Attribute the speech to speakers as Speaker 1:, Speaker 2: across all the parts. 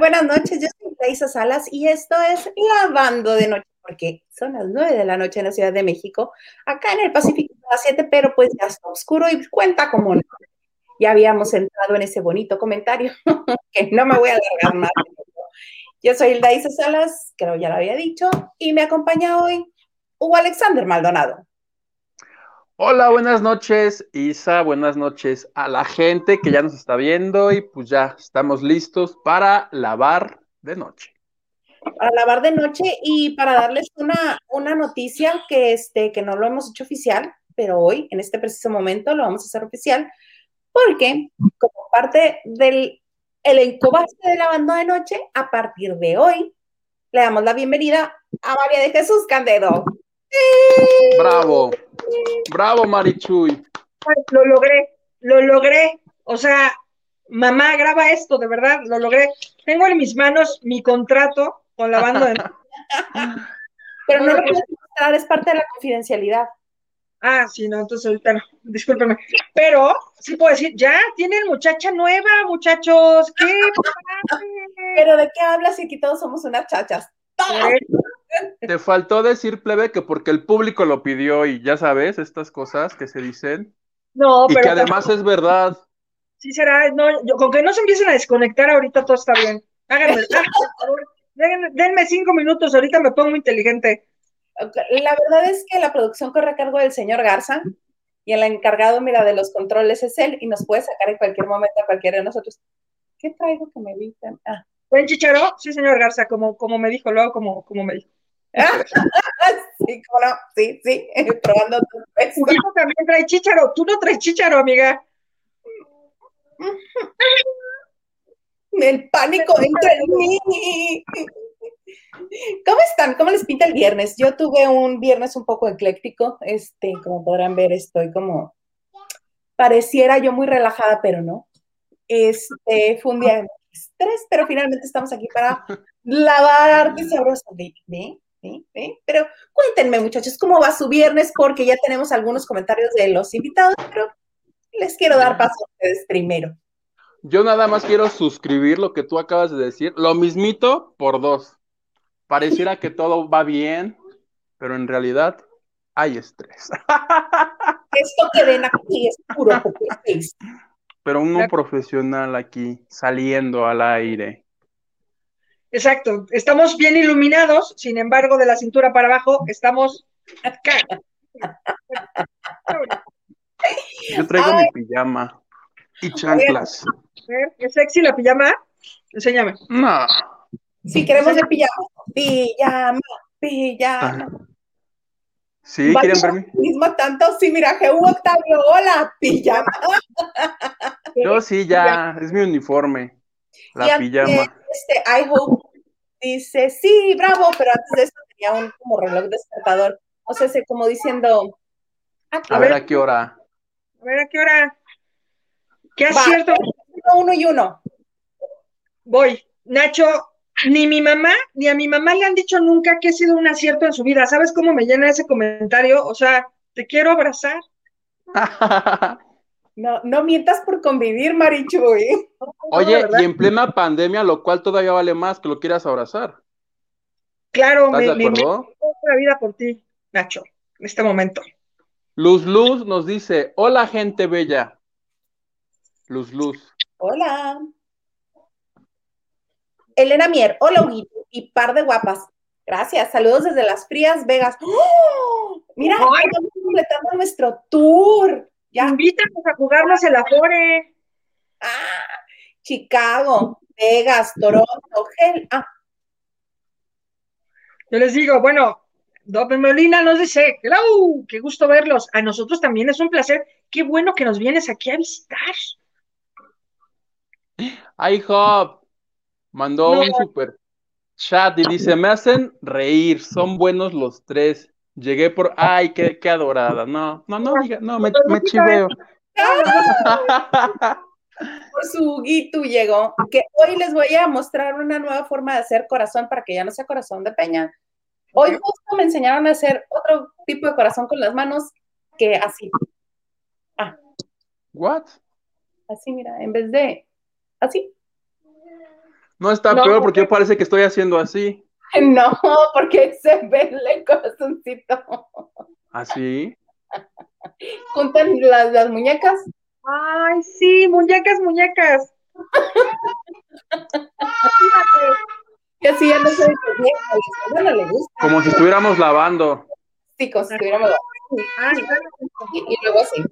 Speaker 1: buenas noches, yo soy Laisa Salas y esto es Lavando de Noche, porque son las nueve de la noche en la Ciudad de México, acá en el Pacífico a las 7, pero pues ya está oscuro y cuenta como no. Ya habíamos entrado en ese bonito comentario, que no me voy a alargar más. Yo soy Laisa Salas, creo ya lo había dicho, y me acompaña hoy Hugo Alexander Maldonado.
Speaker 2: Hola, buenas noches, Isa, buenas noches a la gente que ya nos está viendo y pues ya estamos listos para lavar de noche.
Speaker 1: Para lavar de noche y para darles una, una noticia que, este, que no lo hemos hecho oficial, pero hoy, en este preciso momento, lo vamos a hacer oficial, porque como parte del el encobaste de lavando de noche, a partir de hoy, le damos la bienvenida a María de Jesús Candedo.
Speaker 2: Bravo, bravo Marichuy.
Speaker 3: Lo logré, lo logré. O sea, mamá, graba esto, de verdad, lo logré. Tengo en mis manos mi contrato con la banda de...
Speaker 1: Pero no lo puedes mostrar, es parte de la confidencialidad.
Speaker 3: Ah, sí, no, entonces ahorita no, discúlpeme. Pero sí puedo decir, ya tienen muchacha nueva, muchachos. ¿Qué?
Speaker 1: Pero ¿de qué hablas si aquí todos somos unas chachas?
Speaker 2: Te faltó decir, plebe, que porque el público lo pidió y ya sabes, estas cosas que se dicen.
Speaker 3: No,
Speaker 2: y que además es verdad.
Speaker 3: Sí será, no, con que no se empiecen a desconectar ahorita todo está bien. Háganme, por favor, denme cinco minutos, ahorita me pongo inteligente.
Speaker 1: La verdad es que la producción corre a cargo del señor Garza y el encargado, mira, de los controles es él y nos puede sacar en cualquier momento a cualquiera de nosotros. ¿Qué traigo que me evitan? Ah.
Speaker 3: ¿Ven chicharo? Sí, señor Garza, como, como me dijo, luego como, como me dijo.
Speaker 1: sí, cómo no, sí, sí, probando tu
Speaker 3: Tú también trae chicharo, tú no traes chicharo, amiga.
Speaker 1: El pánico entra en mí. ¿Cómo están? ¿Cómo les pinta el viernes? Yo tuve un viernes un poco ecléctico, este, como podrán ver, estoy como, pareciera yo muy relajada, pero no. Este, fue un día de estrés, pero finalmente estamos aquí para lavar arte sabroso. ¿Ve? ¿Ve? ¿Ve? Pero cuéntenme, muchachos, cómo va su viernes, porque ya tenemos algunos comentarios de los invitados, pero les quiero dar paso a ustedes primero.
Speaker 2: Yo nada más quiero suscribir lo que tú acabas de decir, lo mismito por dos. Pareciera que todo va bien, pero en realidad hay estrés.
Speaker 1: Esto que ven aquí es puro
Speaker 2: Pero uno profesional aquí, saliendo al aire.
Speaker 3: Exacto, estamos bien iluminados, sin embargo, de la cintura para abajo estamos acá.
Speaker 2: Yo traigo mi pijama y chanclas.
Speaker 3: ¿Es sexy la pijama? Enséñame.
Speaker 2: No.
Speaker 1: Si queremos el pijama, pijama, pijama.
Speaker 2: Sí, ¿quieren verme?
Speaker 1: Mismo tanto, sí, mira, G.U. Octavio, hola, pijama.
Speaker 2: Yo sí, ya, es mi uniforme, la pijama.
Speaker 1: Este, I hope dice, sí, bravo, pero antes de eso tenía un como reloj despertador. O sea, como diciendo.
Speaker 2: Ah, a, ver, a qué hora.
Speaker 3: A ver a qué hora. ¿Qué acierto?
Speaker 1: Uno y uno.
Speaker 3: Voy. Nacho, ni mi mamá, ni a mi mamá le han dicho nunca que ha sido un acierto en su vida. ¿Sabes cómo me llena ese comentario? O sea, te quiero abrazar.
Speaker 1: No, no mientas por convivir, Marichuy.
Speaker 2: Oye, y en plena pandemia, lo cual todavía vale más que lo quieras abrazar.
Speaker 3: Claro, me, me, la vida por ti, Nacho, en este momento.
Speaker 2: Luz Luz nos dice, hola gente bella. Luz Luz.
Speaker 1: Hola. Elena Mier, hola Huguito, y par de guapas. Gracias, saludos desde las frías Vegas. ¡Oh! Mira, estamos completando nuestro tour.
Speaker 3: Ya. Invítanos a jugarnos el Afore.
Speaker 1: Ah, Chicago, Vegas, Toronto, Gel. Ah.
Speaker 3: Yo les digo, bueno, Doble Molina nos dice, hello, qué gusto verlos. A nosotros también es un placer. Qué bueno que nos vienes aquí a visitar.
Speaker 2: Ay, Hop, mandó un super chat y dice, me hacen reír, son buenos los tres. Llegué por, ay, qué, qué adorada. No, no, no, diga, no, me, me chiveo.
Speaker 1: Por su guito llegó, que hoy les voy a mostrar una nueva forma de hacer corazón para que ya no sea corazón de peña. Hoy justo me enseñaron a hacer otro tipo de corazón con las manos que así. Ah.
Speaker 2: What?
Speaker 1: Así, mira, en vez de así.
Speaker 2: No está
Speaker 3: No,
Speaker 2: peor porque
Speaker 3: porque-
Speaker 2: parece que estoy haciendo así.
Speaker 1: No, porque se ve el corazoncito.
Speaker 2: Así.
Speaker 1: Juntan las, las muñecas.
Speaker 3: Ay, sí, muñecas, muñecas.
Speaker 1: Y así ya no se ve Bueno, le gusta.
Speaker 2: Como si estuviéramos lavando.
Speaker 1: Sí, como si estuviéramos.
Speaker 3: Ay,
Speaker 1: Y, y luego así.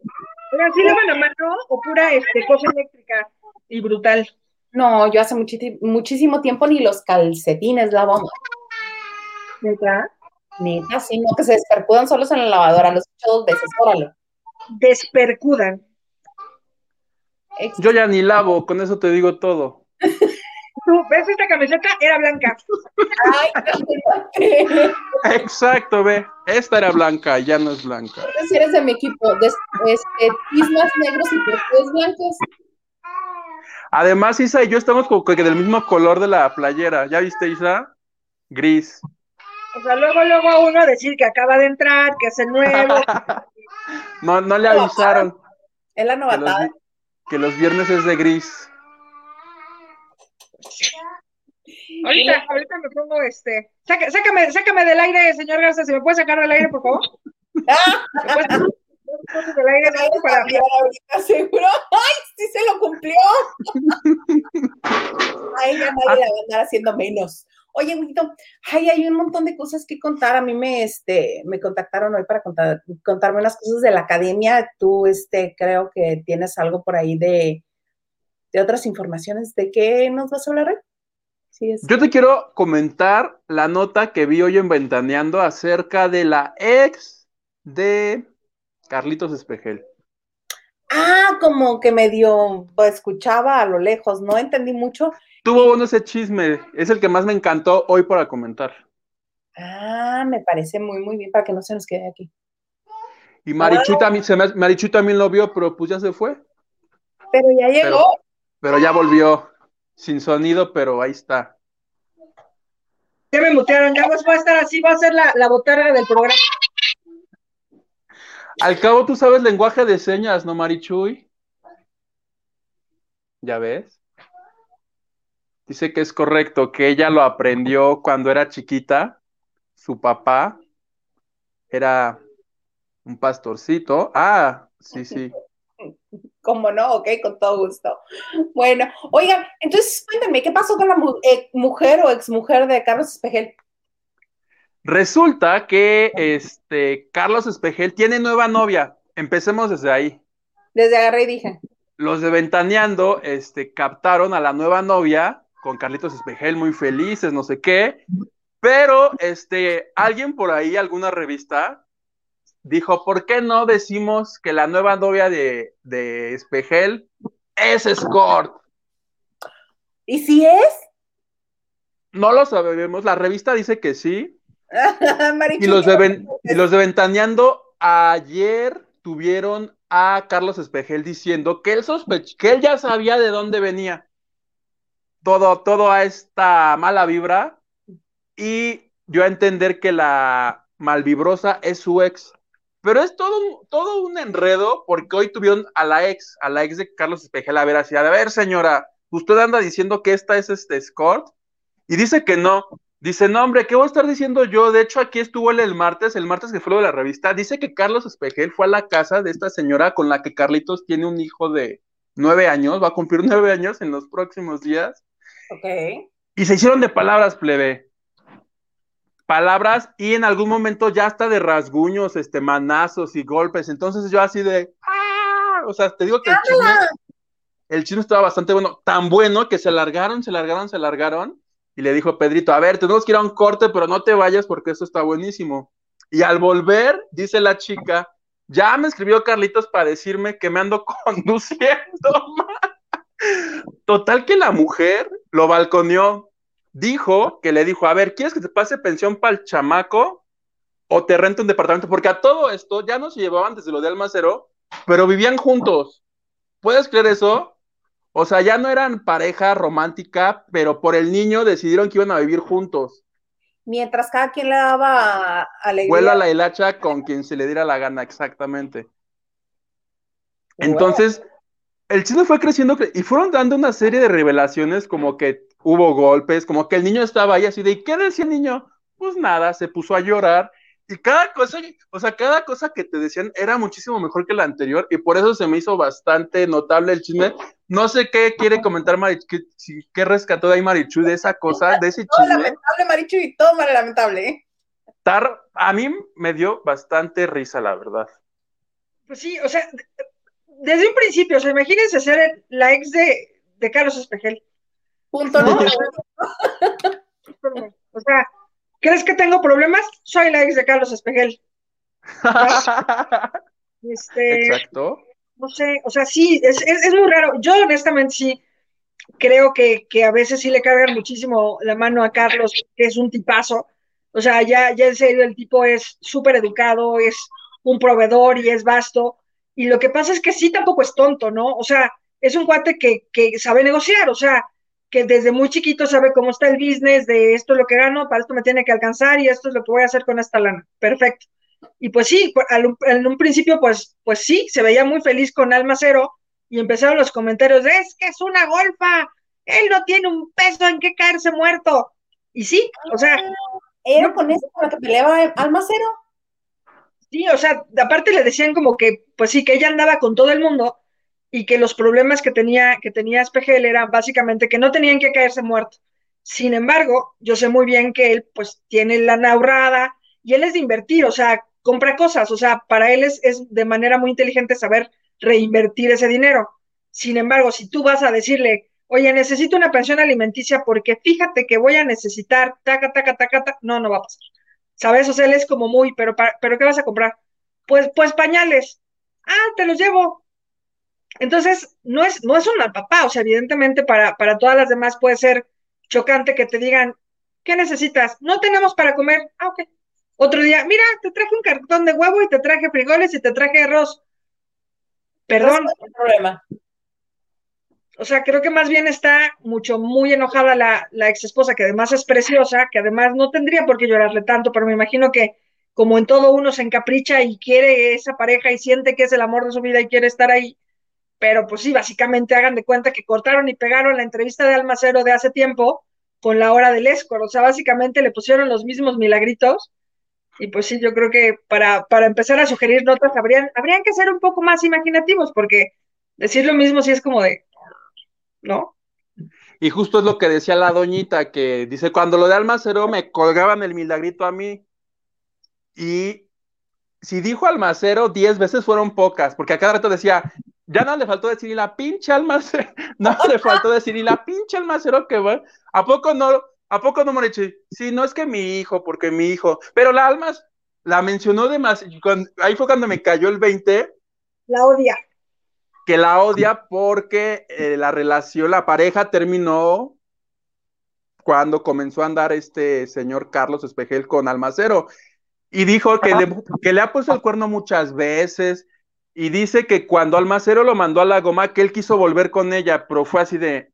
Speaker 3: Oigan, ¿sí lavan a mano o pura este, cosa eléctrica y brutal?
Speaker 1: No, yo hace muchísimo tiempo ni los calcetines lavo.
Speaker 3: ¿Neta?
Speaker 1: Neta, sí, no, que se despercudan solos en la lavadora. Los he hecho dos veces, órale.
Speaker 3: Despercudan.
Speaker 2: Yo ya ni lavo, con eso te digo todo.
Speaker 3: Tú, ¿ves esta camiseta? Era blanca.
Speaker 1: Ay.
Speaker 2: Exacto, ve. Esta era blanca, ya no es blanca.
Speaker 1: Entonces eres de mi equipo. Des- este, pismas negros y perfumes blancos.
Speaker 2: Además, Isa y yo estamos como que del mismo color de la playera. ¿Ya viste, Isa? Gris.
Speaker 3: O sea, luego, luego uno decir que acaba de entrar, que es el nuevo.
Speaker 2: No, no le avisaron
Speaker 1: Es la
Speaker 2: que los,
Speaker 1: novatada.
Speaker 2: que los viernes es de gris.
Speaker 3: Ahorita, ahorita me pongo este. Saca- sácame, sácame del aire, señor Garza. ¿Se me puede sacar del aire, por favor?
Speaker 1: Ah,
Speaker 3: ¿Me puede sacar del aire para
Speaker 1: cambiar ahorita, seguro. ¡Ay, sí se lo cumplió! Ay, ya nadie la va a andar haciendo menos. Oye, Huguito, ay, hay un montón de cosas que contar. A mí me, este, me contactaron hoy para contar, contarme unas cosas de la academia. Tú, este, creo que tienes algo por ahí de, de otras informaciones. ¿De qué nos vas a hablar hoy? Sí.
Speaker 2: Yo te quiero comentar la nota que vi hoy en Ventaneando acerca de la ex de Carlitos Espejel.
Speaker 1: Ah, como que medio pues, escuchaba a lo lejos, no entendí mucho.
Speaker 2: Tuvo bueno ese chisme, es el que más me encantó hoy para comentar.
Speaker 1: Ah, me parece muy, muy bien para que no se nos quede aquí.
Speaker 2: Y Marichuy también, se me- Marichuy también lo vio, pero pues ya se fue.
Speaker 1: Pero ya llegó.
Speaker 2: Pero, pero ya volvió, sin sonido, pero ahí está.
Speaker 3: Ya me mutearon, ya voy a estar así, va a ser la, la botarga del programa.
Speaker 2: Al cabo tú sabes lenguaje de señas, ¿no, Marichuy? ¿Ya ves? Dice que es correcto, que ella lo aprendió cuando era chiquita. Su papá era un pastorcito. Ah, sí, sí.
Speaker 1: Como no, ok, con todo gusto. Bueno, oigan, entonces cuéntame, ¿qué pasó con la eh, mujer o exmujer de Carlos Espejel?
Speaker 2: Resulta que este Carlos Espejel tiene nueva novia. Empecemos desde ahí.
Speaker 1: Desde agarré y dije,
Speaker 2: Los de Ventaneando este, captaron a la nueva novia con Carlitos Espejel, muy felices, no sé qué. Pero este, alguien por ahí, alguna revista, dijo: ¿Por qué no decimos que la nueva novia de, de Espejel es Escort?
Speaker 1: ¿y si es?
Speaker 2: No lo sabemos. La revista dice que sí. Y los de, y los de Ventaneando ayer tuvieron a Carlos Espejel diciendo que él sospech que él ya sabía de dónde venía todo, todo a esta mala vibra y dio a entender que la malvibrosa es su ex. Pero es todo un, todo un enredo porque hoy tuvieron a la ex, a la ex de Carlos Espejel a ver así, a ver señora, usted anda diciendo que esta es este escort y dice que no. Dice, no, hombre, ¿qué voy a estar diciendo yo? De hecho, aquí estuvo él el martes, el martes que fue lo de la revista. Dice que Carlos Espejel fue a la casa de esta señora con la que Carlitos tiene un hijo de nueve años, va a cumplir nueve años en los próximos días.
Speaker 1: Ok.
Speaker 2: Y se hicieron de palabras, plebe. Palabras y en algún momento ya hasta de rasguños, este, manazos y golpes. Entonces yo así de, ¡ah! O sea, te digo que el chisme, el chisme estaba bastante bueno, tan bueno que se largaron, se largaron, se largaron. Y le dijo Pedrito, a ver, tenemos que ir a un corte, pero no te vayas porque esto está buenísimo. Y al volver, dice la chica, ya me escribió Carlitos para decirme que me ando conduciendo. Total que la mujer lo balconeó. Dijo que le dijo, a ver, ¿quieres que te pase pensión para el chamaco o te rento un departamento? Porque a todo esto ya no se llevaban desde lo de Almacero, pero vivían juntos. ¿Puedes creer eso? O sea, ya no eran pareja romántica, pero por el niño decidieron que iban a vivir juntos.
Speaker 1: Mientras cada quien le daba alegría.
Speaker 2: Vuela la hilacha con quien se le diera la gana, exactamente. Entonces, el chisme fue creciendo cre- y fueron dando una serie de revelaciones como que hubo golpes, como que el niño estaba ahí así de, ¿y qué decía el niño? Pues nada, se puso a llorar y cada cosa, o sea, cada cosa que te decían era muchísimo mejor que la anterior y por eso se me hizo bastante notable el chisme. No sé qué quiere comentar Marichu, qué, qué rescató de ahí Marichu de esa cosa, de ese
Speaker 1: Todo
Speaker 2: chisme.
Speaker 1: lamentable, Marichu, y todo mal lamentable, ¿eh?
Speaker 2: Tar- a mí me dio bastante risa, la verdad.
Speaker 3: Pues sí, o sea, desde un principio, o sea, imagínense ser la ex de, de Carlos Espejel.
Speaker 1: Punto
Speaker 3: No. O sea, ¿crees que tengo problemas? Soy la ex de Carlos Espejel. Este,
Speaker 2: Exacto.
Speaker 3: no sé, o sea, sí, es, es, es muy raro. Yo honestamente sí creo que, que a veces sí le cargan muchísimo la mano a Carlos, que es un tipazo. O sea, ya, ya en serio, el tipo es súper educado, es un proveedor y es vasto. Y lo que pasa es que sí tampoco es tonto, ¿no? O sea, es un cuate que, que sabe negociar, o sea, que desde muy chiquito sabe cómo está el business, de esto es lo que gano, para esto me tiene que alcanzar y esto es lo que voy a hacer con esta lana. Perfecto. Y pues sí, al- en un principio, pues, pues sí, se veía muy feliz con Alma Cero y empezaron los comentarios de, es que es una golfa, él no tiene un peso en que caerse muerto. Y sí, o sea,
Speaker 1: Era con eso con la que peleaba Almacero.
Speaker 3: sí, o sea, aparte le decían como que, pues sí, que ella andaba con todo el mundo y que los problemas que tenía, que tenía Espejel eran básicamente que no tenían que caerse muerto. Sin embargo, yo sé muy bien que él pues tiene lana ahorrada y él es de invertir, o sea, compra cosas, o sea, para él es, es de manera muy inteligente saber reinvertir ese dinero. Sin embargo, si tú vas a decirle, oye, necesito una pensión alimenticia porque fíjate que voy a necesitar, taca, taca, taca, taca, no, no va a pasar. ¿Sabes? O sea, él es como muy, pero, pero ¿qué vas a comprar? Pues, pues pañales. Ah, te los llevo. Entonces, no es, no es un mal papá, o sea, evidentemente para, para todas las demás puede ser chocante que te digan, ¿qué necesitas? No tenemos para comer. Ah, ok. Otro día, mira, te traje un cartón de huevo y te traje frijoles y te traje arroz. Perdón,
Speaker 1: No hay problema.
Speaker 3: o sea, creo que más bien está mucho, muy enojada la, la ex esposa, que además es preciosa, que además no tendría por qué llorarle tanto, pero me imagino que como en todo uno se encapricha y quiere esa pareja y siente que es el amor de su vida y quiere estar ahí, pero pues sí, básicamente hagan de cuenta que cortaron y pegaron la entrevista de Almacero de hace tiempo con la hora del escort, o sea, básicamente le pusieron los mismos milagritos y pues sí, yo creo que para, para empezar a sugerir notas habrían, habrían que ser un poco más imaginativos, porque decir lo mismo sí es como de, ¿no?
Speaker 2: Y justo es lo que decía la doñita, que dice, cuando lo de Almacero me colgaban el milagrito a mí. Y si dijo Almacero, diez veces fueron pocas, porque a cada rato decía, ya no le faltó decir, y la pinche Almacero, no le faltó decir, y la pinche Almacero que va, ¿a poco no? ¿A poco no, Morichi? Sí, no es que mi hijo, porque mi hijo, pero la Almas la mencionó demasiado, ahí fue cuando me cayó el 20,
Speaker 3: La odia.
Speaker 2: que la odia porque eh, la relación, la pareja terminó cuando comenzó a andar este señor Carlos Espejel con Almacero. Y dijo que le, que le ha puesto el cuerno muchas veces. Y dice que cuando Almacero lo mandó a la goma, que él quiso volver con ella, pero fue así de,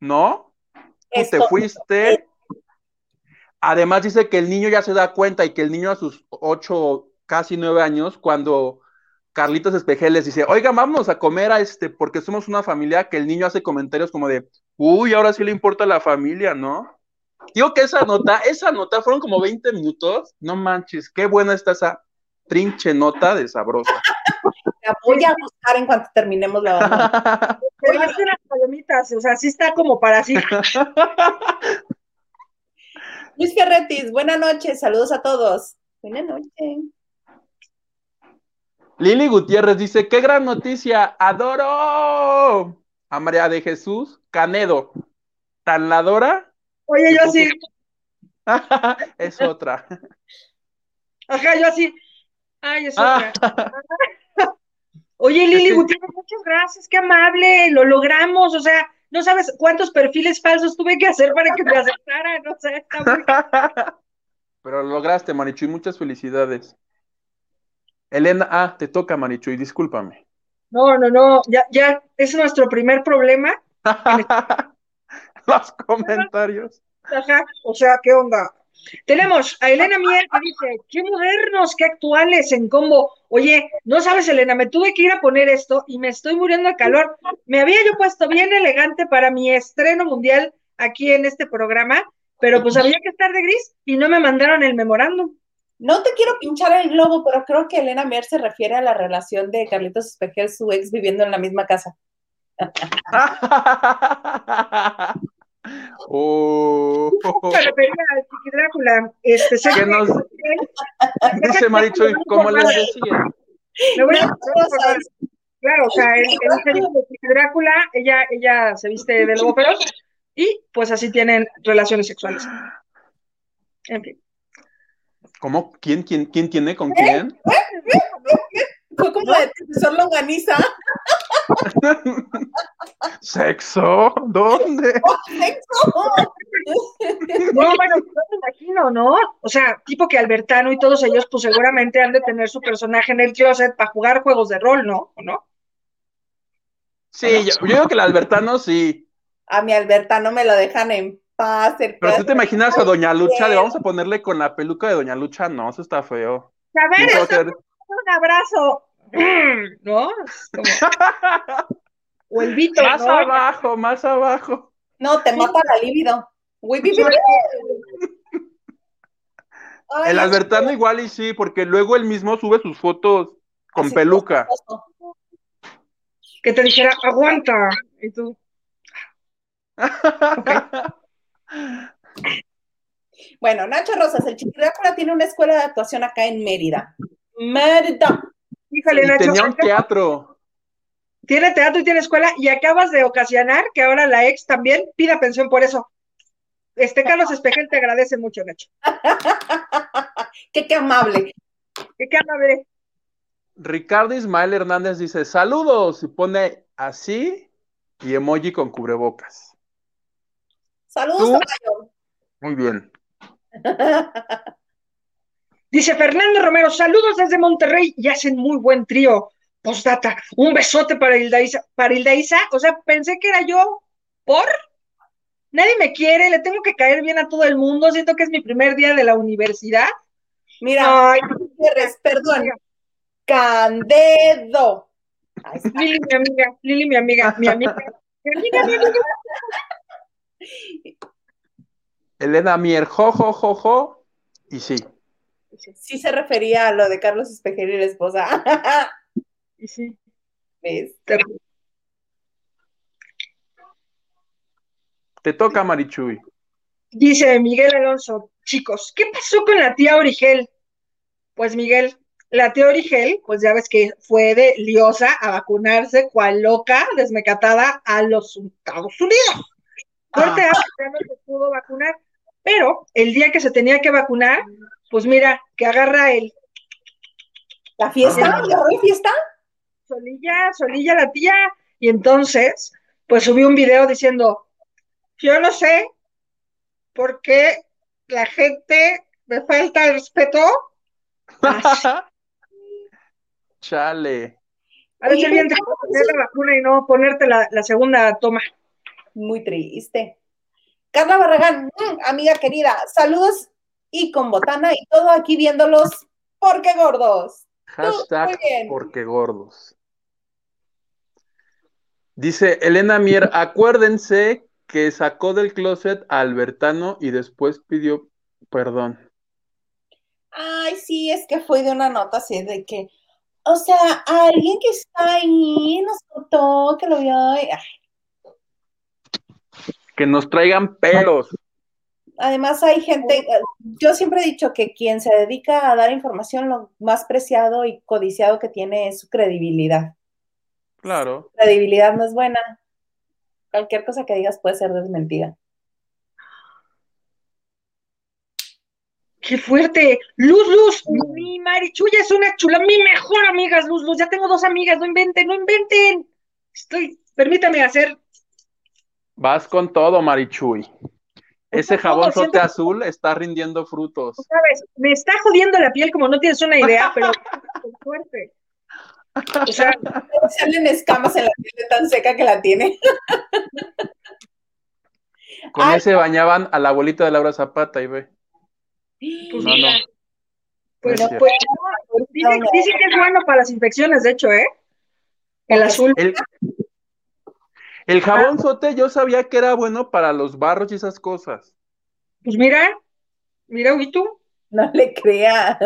Speaker 2: ¿no? Tú te fuiste. Además dice que el niño ya se da cuenta y que el niño a sus ocho, casi nueve años, cuando Carlitos Espejel les dice, oiga, vámonos a comer a este, porque somos una familia, que el niño hace comentarios como de, uy, ahora sí le importa la familia, ¿no? Digo que esa nota, esa nota fueron como 20 minutos, no manches, qué buena está esa trinche nota de sabrosa.
Speaker 1: La voy a buscar en cuanto terminemos la banda.
Speaker 3: Pero es de las palomitas, o sea, sí está como para así.
Speaker 1: Luis Ferretis, buenas noches, saludos a todos. Buenas noches.
Speaker 2: Lili Gutiérrez dice, qué gran noticia, adoro a María de Jesús Canedo, tan la adora,
Speaker 3: Oye, yo así,
Speaker 2: es otra.
Speaker 3: ajá, yo así. Ay, es
Speaker 2: Ah,
Speaker 3: otra. Oye, Lili Gutiérrez, muchas gracias, qué amable, lo logramos, o sea, no sabes cuántos perfiles falsos tuve que hacer para que me aceptaran, o sea, está muy...
Speaker 2: Pero lo lograste, Marichuy, muchas felicidades. Elena, ah, te toca, Marichuy, discúlpame.
Speaker 3: No, no, no, ya, ya es nuestro primer problema,
Speaker 2: Los comentarios.
Speaker 3: ajá, o sea, ¿qué onda? Tenemos a Elena Mier que dice, qué modernos, qué actuales en combo. Oye, no sabes, Elena, me tuve que ir a poner esto y me estoy muriendo de calor. Me había yo puesto bien elegante para mi estreno mundial aquí en este programa, pero pues había que estar de gris y no me mandaron el memorándum.
Speaker 1: No te quiero pinchar el globo, pero creo que Elena Mier se refiere a la relación de Carlitos Espejel, su ex, viviendo en la misma casa.
Speaker 2: oh.
Speaker 3: Pero venga, Chiqui Drácula, este, sé
Speaker 2: ¿Qué
Speaker 3: que-
Speaker 2: nos dice Maricho? ¿Cómo les decía?
Speaker 3: Claro, o sea, en, en el serie de Chiqui Drácula, ella, ella se viste de lobo feroz y pues así tienen relaciones sexuales. En fin.
Speaker 2: ¿Cómo? ¿Quién, quién, quién tiene con quién?
Speaker 1: Fue como de profesor Longaniza.
Speaker 2: ¿Sexo? ¿Dónde?
Speaker 3: No, bueno, yo me imagino, ¿no? O sea, tipo que Albertano y todos ellos, pues seguramente han de tener su personaje en el closet para jugar juegos de rol, ¿no? ¿O no?
Speaker 2: Sí, yo, yo digo que el Albertano sí.
Speaker 1: A mi Alberta no me lo dejan en paz.
Speaker 2: Pero tú te imaginas a Doña Lucha, le vamos a ponerle con la peluca de Doña Lucha, no, eso está feo.
Speaker 3: A ver,
Speaker 2: ¿Quién se va a
Speaker 3: eso, un abrazo. ¿No? Como- O el Vito,
Speaker 2: Más
Speaker 3: ¿no?
Speaker 2: abajo, más abajo.
Speaker 1: No, te mata la libido. Ay,
Speaker 2: El Albertano igual y sí, porque luego él mismo sube sus fotos con
Speaker 1: así
Speaker 2: peluca.
Speaker 3: Que te dijera, aguanta. Y tú,
Speaker 1: Bueno, Nacho Rosas, el Chiquirácula tiene una escuela de actuación acá en Mérida. Mérida.
Speaker 3: Híjole,
Speaker 2: Y
Speaker 3: Nacho,
Speaker 2: tenía un teatro.
Speaker 3: tiene teatro y tiene escuela y acabas de ocasionar que ahora la ex también pida pensión por eso. Este Carlos Espejel te agradece mucho, Nacho.
Speaker 1: qué, qué amable.
Speaker 3: ¿Qué cara ve?
Speaker 2: Ricardo Ismael Hernández dice, saludos, y pone así y emoji con cubrebocas.
Speaker 1: Saludos.
Speaker 2: Muy bien.
Speaker 3: Dice Fernando Romero, saludos desde Monterrey y hacen muy buen trío. Postdata, un besote para Hilda Isa. Para Hilda Isa, o sea, pensé que era yo. ¿Por? Nadie me quiere, le tengo que caer bien a todo el mundo. Siento que es mi primer día de la universidad.
Speaker 1: Mira,
Speaker 3: Ay,
Speaker 1: Gutiérrez, perdón. Candedo.
Speaker 3: Lili, mi amiga, Lili, mi amiga, mi amiga. Mi amiga, mi amiga.
Speaker 2: Elena Mier, jo, jo, jo, jo. Y sí.
Speaker 1: Sí se refería a lo de Carlos Espejel y la esposa.
Speaker 3: Y sí,
Speaker 1: ¿Ves?
Speaker 3: te-
Speaker 2: toca, Marichuy.
Speaker 3: Dice Miguel Alonso, chicos, ¿qué pasó con la tía Origel? Pues Miguel, la tía Origel, pues ya ves que fue de liosa a vacunarse cual loca, desmecatada a los Estados Unidos. Corte A, ya no se pudo vacunar, pero el día que se tenía que vacunar, pues mira, que agarra el
Speaker 1: ¿La fiesta? ¿La fiesta?
Speaker 3: Solilla, Solilla la tía, y entonces, pues subió un video diciendo, yo no sé por qué la gente me falta el respeto.
Speaker 2: Chale.
Speaker 3: A ver si bien te poner la vacuna y no ponerte la, la segunda toma.
Speaker 1: Muy triste. Carla Barragán, mm, amiga querida, saludos y con botana y todo aquí viéndolos porque gordos.
Speaker 2: Hashtag
Speaker 1: muy
Speaker 2: porque gordos. Dice Elena Mier, acuérdense que sacó del closet a Albertano y después pidió perdón.
Speaker 1: Ay, sí, es que fue de una nota así de que, o sea, alguien que está ahí nos contó que lo vio. ay,
Speaker 2: Que nos traigan pelos.
Speaker 1: Además hay gente, yo siempre he dicho que quien se dedica a dar información, lo más preciado y codiciado que tiene es su credibilidad.
Speaker 2: Claro.
Speaker 1: Credibilidad no es buena. Cualquier cosa que digas puede ser desmentida.
Speaker 3: ¡Qué fuerte! Luz, Luz, mi Marichuya es una chula, mi mejor amiga es Luz, Luz. Ya tengo dos amigas, no inventen, no inventen. Estoy, permítame hacer
Speaker 2: Vas con todo, Marichuy. Ese jabón sote
Speaker 3: siento-
Speaker 2: azul está rindiendo frutos.
Speaker 3: ¿sabes? Me está jodiendo la piel como no tienes una idea, pero con suerte. O sea,
Speaker 1: Salen escamas en la piel tan seca que la tiene.
Speaker 2: Con
Speaker 1: Ay,
Speaker 2: ese bañaban a la abuelita de Laura Zapata y ve.
Speaker 3: Pues
Speaker 2: No,
Speaker 3: mira,
Speaker 2: no.
Speaker 3: pues,
Speaker 2: No es
Speaker 3: pues, dicen, dicen que es bueno para las infecciones, de hecho, ¿eh? El azul.
Speaker 2: El, el jabón sote yo sabía que era bueno para los barros y esas cosas.
Speaker 3: Pues mira, mira, ¿y tú?
Speaker 1: No le creas.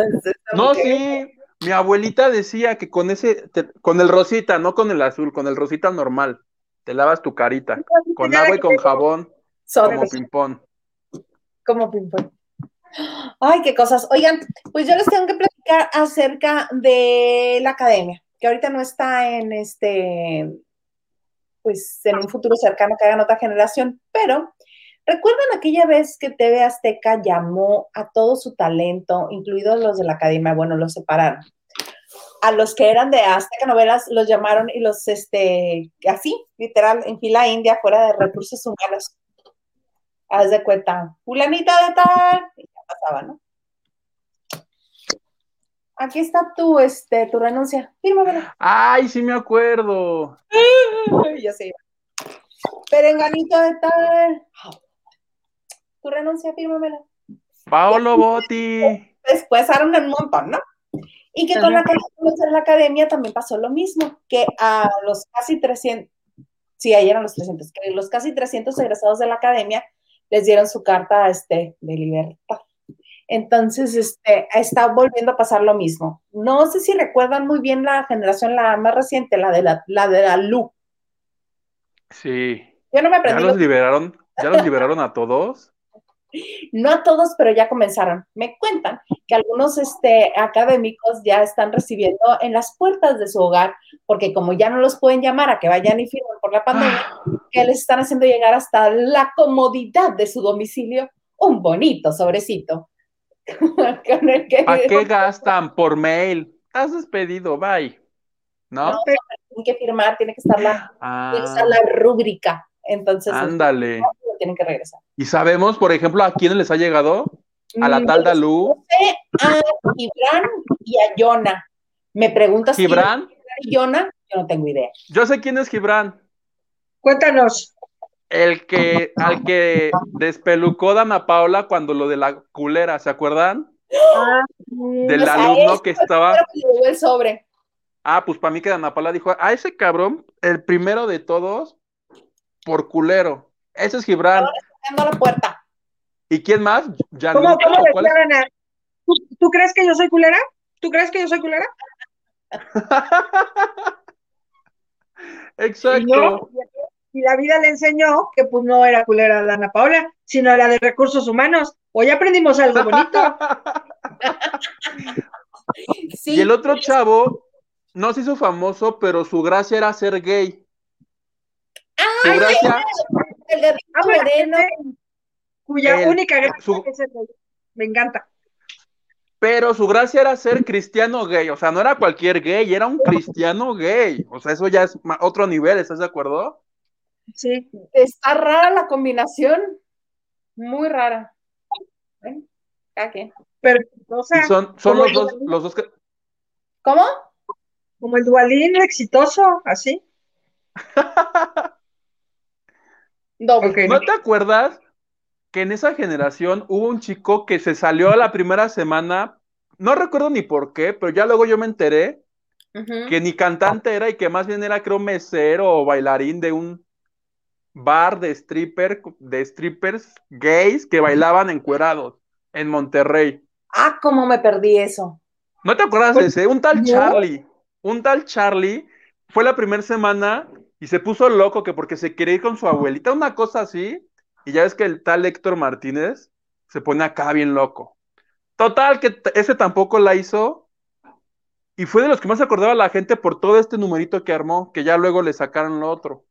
Speaker 2: No,
Speaker 1: mujer.
Speaker 2: sí, mi abuelita decía que con ese, te- con el rosita, no con el azul, con el rosita normal, te lavas tu carita, con agua y con jabón,
Speaker 1: Sote,
Speaker 2: como ping-pong.
Speaker 1: como ping-pong. Ay, qué cosas. Oigan, pues yo les tengo que platicar acerca de la academia, que ahorita no está en este, pues en un futuro cercano que hagan otra generación, pero ¿recuerdan aquella vez que TV Azteca llamó a todo su talento, incluidos los de la academia? Bueno, los separaron. A los que eran de Azteca Novelas los llamaron y los, este, así, literal, en fila india, fuera de recursos humanos. Haz de cuenta, fulanita de tal, y ya pasaba, ¿no? Aquí está tu, este, tu renuncia. Fírmamela.
Speaker 2: Ay, sí me acuerdo.
Speaker 1: Ya se iba. Perenganito de tal. Tu renuncia, fírmamela.
Speaker 2: Paolo Botti.
Speaker 1: Después eran un montón, ¿no? Y que con la, con la academia también pasó lo mismo, que a los casi 300, sí, ahí eran los 300, que los casi 300 egresados de la academia les dieron su carta este, de libertad. Entonces, este, está volviendo a pasar lo mismo. No sé si recuerdan muy bien la generación, la más reciente, la de la, la, de la Lu.
Speaker 2: Sí.
Speaker 1: Yo no me
Speaker 2: ¿Ya
Speaker 1: aprendí,
Speaker 2: los
Speaker 1: los-
Speaker 2: liberaron? ¿Ya los liberaron a todos?
Speaker 1: no a todos, pero ya comenzaron. Me cuentan que algunos este, académicos ya están recibiendo en las puertas de su hogar, porque como ya no los pueden llamar a que vayan y firmen por la pandemia, que les están haciendo llegar hasta la comodidad de su domicilio un bonito sobrecito. Con el que
Speaker 2: ¿Para qué gastan? Por mail. Has despedido, bye. ¿No?
Speaker 1: No, tienen que firmar, tiene que estar la, tiene que estar
Speaker 2: Ah,
Speaker 1: la rúbrica. Entonces, este,
Speaker 2: ándale.
Speaker 1: lo tienen que regresar.
Speaker 2: ¿Y sabemos, por ejemplo, a quiénes les ha llegado? A la
Speaker 1: Mm,
Speaker 2: tal Dalú.
Speaker 1: A Gibran y a Yona. Me preguntas si
Speaker 2: Gibran.
Speaker 1: y Yona, yo no tengo idea.
Speaker 2: Yo sé quién es Gibran.
Speaker 3: Cuéntanos.
Speaker 2: El que, al que despelucó Dana Paula cuando lo de la culera, ¿se acuerdan?
Speaker 3: Ah,
Speaker 2: Del
Speaker 1: O sea,
Speaker 2: alumno que estaba.
Speaker 1: que le llegó el sobre.
Speaker 2: Ah, pues para mí que Dana Paula dijo, a ese cabrón, el primero de todos, por culero. Ese es Gibran.
Speaker 1: Tocando la puerta.
Speaker 2: ¿Y quién más?
Speaker 3: ¿Cómo,
Speaker 2: Gianluca,
Speaker 3: cómo
Speaker 2: ¿o cuál es?
Speaker 3: decía Ana? ¿Tú, tú crees que yo soy culera? ¿Tú crees que yo soy culera?
Speaker 2: Exacto.
Speaker 3: Y no, y la vida le enseñó que pues no era culera la Ana Paula, sino era de recursos humanos. Hoy aprendimos algo bonito.
Speaker 1: Sí,
Speaker 2: Y el otro chavo no se hizo famoso, pero su gracia era ser gay. Su
Speaker 1: Ay,
Speaker 2: gracia,
Speaker 1: el de
Speaker 3: Ah,
Speaker 1: Moreno.
Speaker 3: cuya
Speaker 2: El-
Speaker 3: única gracia
Speaker 2: su-
Speaker 3: es el Me encanta.
Speaker 2: pero su gracia era ser cristiano gay. O sea, no era cualquier gay, era un cristiano gay. O sea, eso ya es otro nivel, ¿estás de acuerdo?
Speaker 3: Sí.
Speaker 1: Está rara la combinación. Muy rara.
Speaker 3: Pero, o sea,
Speaker 2: Y son, los
Speaker 3: el
Speaker 2: dos, los dos que.
Speaker 1: ¿Cómo?
Speaker 3: como el dualín exitoso, así.
Speaker 1: Doble.
Speaker 3: Ok.
Speaker 2: ¿No te acuerdas que en esa generación hubo un chico que se salió a la primera semana? No recuerdo ni por qué, pero ya luego yo me enteré que ni cantante era y que más bien era creo mesero o bailarín de un bar de stripper, de strippers gays que bailaban encuerados en Monterrey.
Speaker 1: Ah, cómo me perdí eso.
Speaker 2: ¿No te acuerdas de ese? Un tal
Speaker 1: No.
Speaker 2: Charlie, un tal Charlie fue la primera semana y se puso loco que porque se quería ir con su abuelita, una cosa así, y ya ves que el tal Héctor Martínez se pone acá bien loco. Total, que ese tampoco la hizo. Y fue de los que más se acordaba la gente por todo este numerito que armó, que ya luego le sacaron lo otro.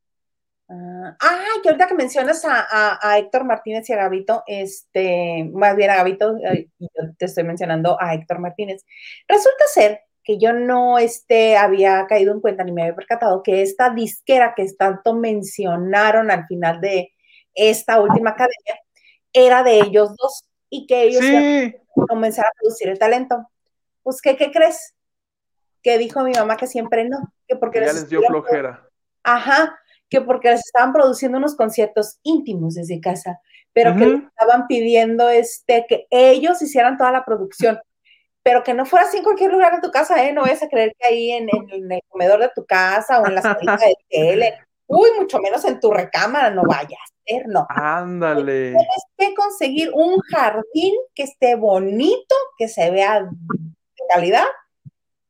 Speaker 1: Ah, ah, que ahorita que mencionas a, a- a Héctor Martínez y a Gabito, este, más bien a Gabito, y yo te estoy mencionando a Héctor Martínez. Resulta ser que yo no este, había caído en cuenta ni me había percatado que esta disquera que tanto mencionaron al final de esta última academia era de ellos dos y que ellos iban
Speaker 2: Sí,
Speaker 1: a comenzar a producir el talento. Pues, ¿qué, qué crees? Que dijo mi mamá que siempre no, que porque
Speaker 2: ya
Speaker 1: les
Speaker 2: dio flojera.
Speaker 1: Ajá, que porque les estaban produciendo unos conciertos íntimos desde casa, pero que estaban pidiendo este, que ellos hicieran toda la producción. Pero que no fuera así en cualquier lugar de tu casa, ¿eh? No vayas a creer que ahí en, el comedor de tu casa o en la salita de tele, uy, mucho menos en tu recámara, no vayas no.
Speaker 2: Ándale.
Speaker 1: Tienes que conseguir un jardín que esté bonito, que se vea de calidad.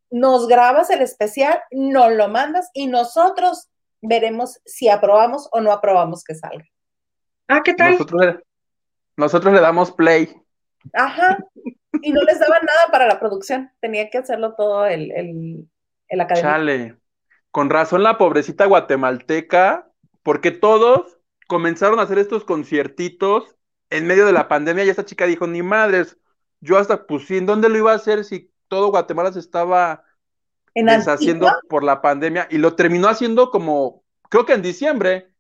Speaker 1: Nos grabas el especial, nos lo mandas y nosotros veremos si aprobamos o no aprobamos que salga.
Speaker 3: Ah, ¿qué tal?
Speaker 2: Nosotros, le damos play.
Speaker 1: Ajá. Y no les daban nada para la producción. Tenía que hacerlo todo el, el, el
Speaker 2: Chale. Con razón la pobrecita guatemalteca, porque todos comenzaron a hacer estos conciertitos en medio de la pandemia y esta chica dijo, ni madres, yo hasta pues, ¿en dónde lo iba a hacer si todo Guatemala se estaba deshaciendo por la pandemia? Y lo terminó haciendo como, creo que en diciembre,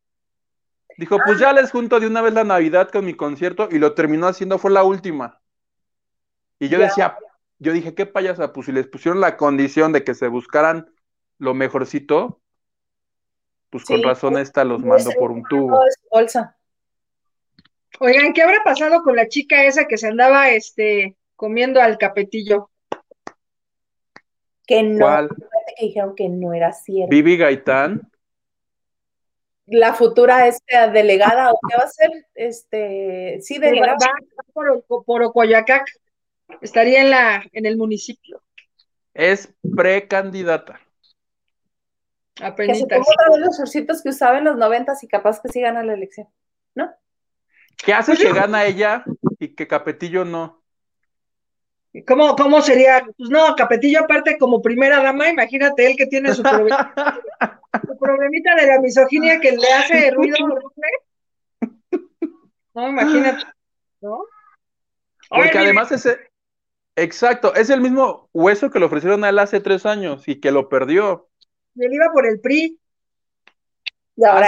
Speaker 2: Dijo, pues ya les junto de una vez la Navidad con mi concierto y lo terminó haciendo, fue la última. Y yo decía, yo dije, qué payasa, pues si les pusieron la condición de que se buscaran lo mejorcito, pues con razón esta los mando por un tubo.
Speaker 1: Bolsa.
Speaker 3: Oigan, ¿qué habrá pasado con la chica esa que se andaba este comiendo al capetillo?
Speaker 1: Que no, que dijeron que no era cierto.
Speaker 2: Vivi Gaitán
Speaker 1: la futura este, delegada, ¿o qué va a ser? Este, sí, delegada.
Speaker 3: por, por Ocoyacac, estaría en, la, en el municipio.
Speaker 2: Es precandidata.
Speaker 1: Que se ponga otra vez los shortcitos que usaba en los noventas y capaz que sí gana la elección, ¿no?
Speaker 2: ¿Qué hace que gana ella y que Capetillo no?
Speaker 3: ¿Cómo, ¿Cómo sería? Pues no, Capetillo aparte como primera dama, imagínate él que tiene su problemita de la misoginia que le hace ruido No, imagínate, ¿no?
Speaker 2: Porque además ese, exacto, es el mismo hueso que le ofrecieron a él hace tres años y que lo perdió.
Speaker 3: Y él iba por el PRI.
Speaker 1: Y ahora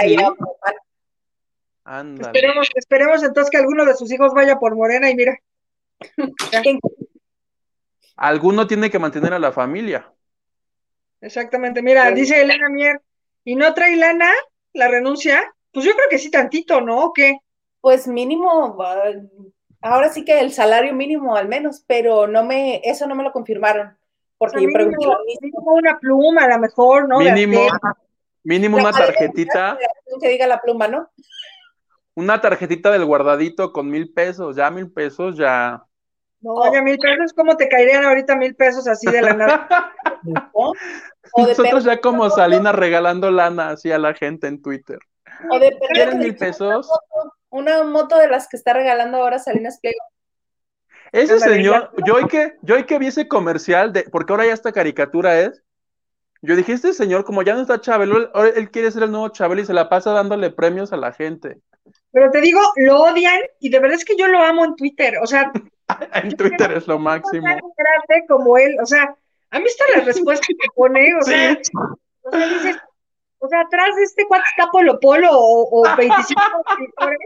Speaker 2: ¿Ah,
Speaker 3: Esperemos, esperemos entonces que alguno de sus hijos vaya por Morena y mira.
Speaker 2: Alguno tiene que mantener a la familia.
Speaker 3: Exactamente, mira, dice Elena Mier, ¿Y no trae lana la renuncia? Pues yo creo que sí tantito, ¿no? ¿O qué?
Speaker 1: Pues mínimo, ahora sí que el salario mínimo al menos, pero no me, eso no me lo confirmaron. Porque yo pregunté
Speaker 3: mínimo una pluma, a lo mejor, ¿no?
Speaker 2: Mínimo, mínimo una tarjetita.
Speaker 1: Que diga la pluma, ¿no?
Speaker 2: Una tarjetita del guardadito con mil pesos, ya mil pesos, ya.
Speaker 3: No, oye, mil pesos, ¿cómo te caerían ahorita mil pesos así de la nada?
Speaker 2: Nosotros ya como Salinas regalando lana así a la gente en Twitter.
Speaker 1: O de
Speaker 2: ¿Quieren mil pesos?
Speaker 1: Una moto, de las que está regalando ahora Salinas Pliego.
Speaker 2: Ese señor, yo hoy que, yo hoy que vi ese comercial, de, porque ahora ya esta caricatura es, yo dije, este señor, como ya no está Chabelo, él, quiere ser el nuevo Chabelo y se la pasa dándole premios a la gente.
Speaker 3: Pero te digo, lo odian y de verdad es que yo lo amo en Twitter, o sea.
Speaker 2: en Twitter es lo máximo.
Speaker 3: Como él, o sea, ¿Han visto las respuestas que pone? O sea, o sea, dices, o sea, atrás de este cuate está Polo Polo o, o 25 escritores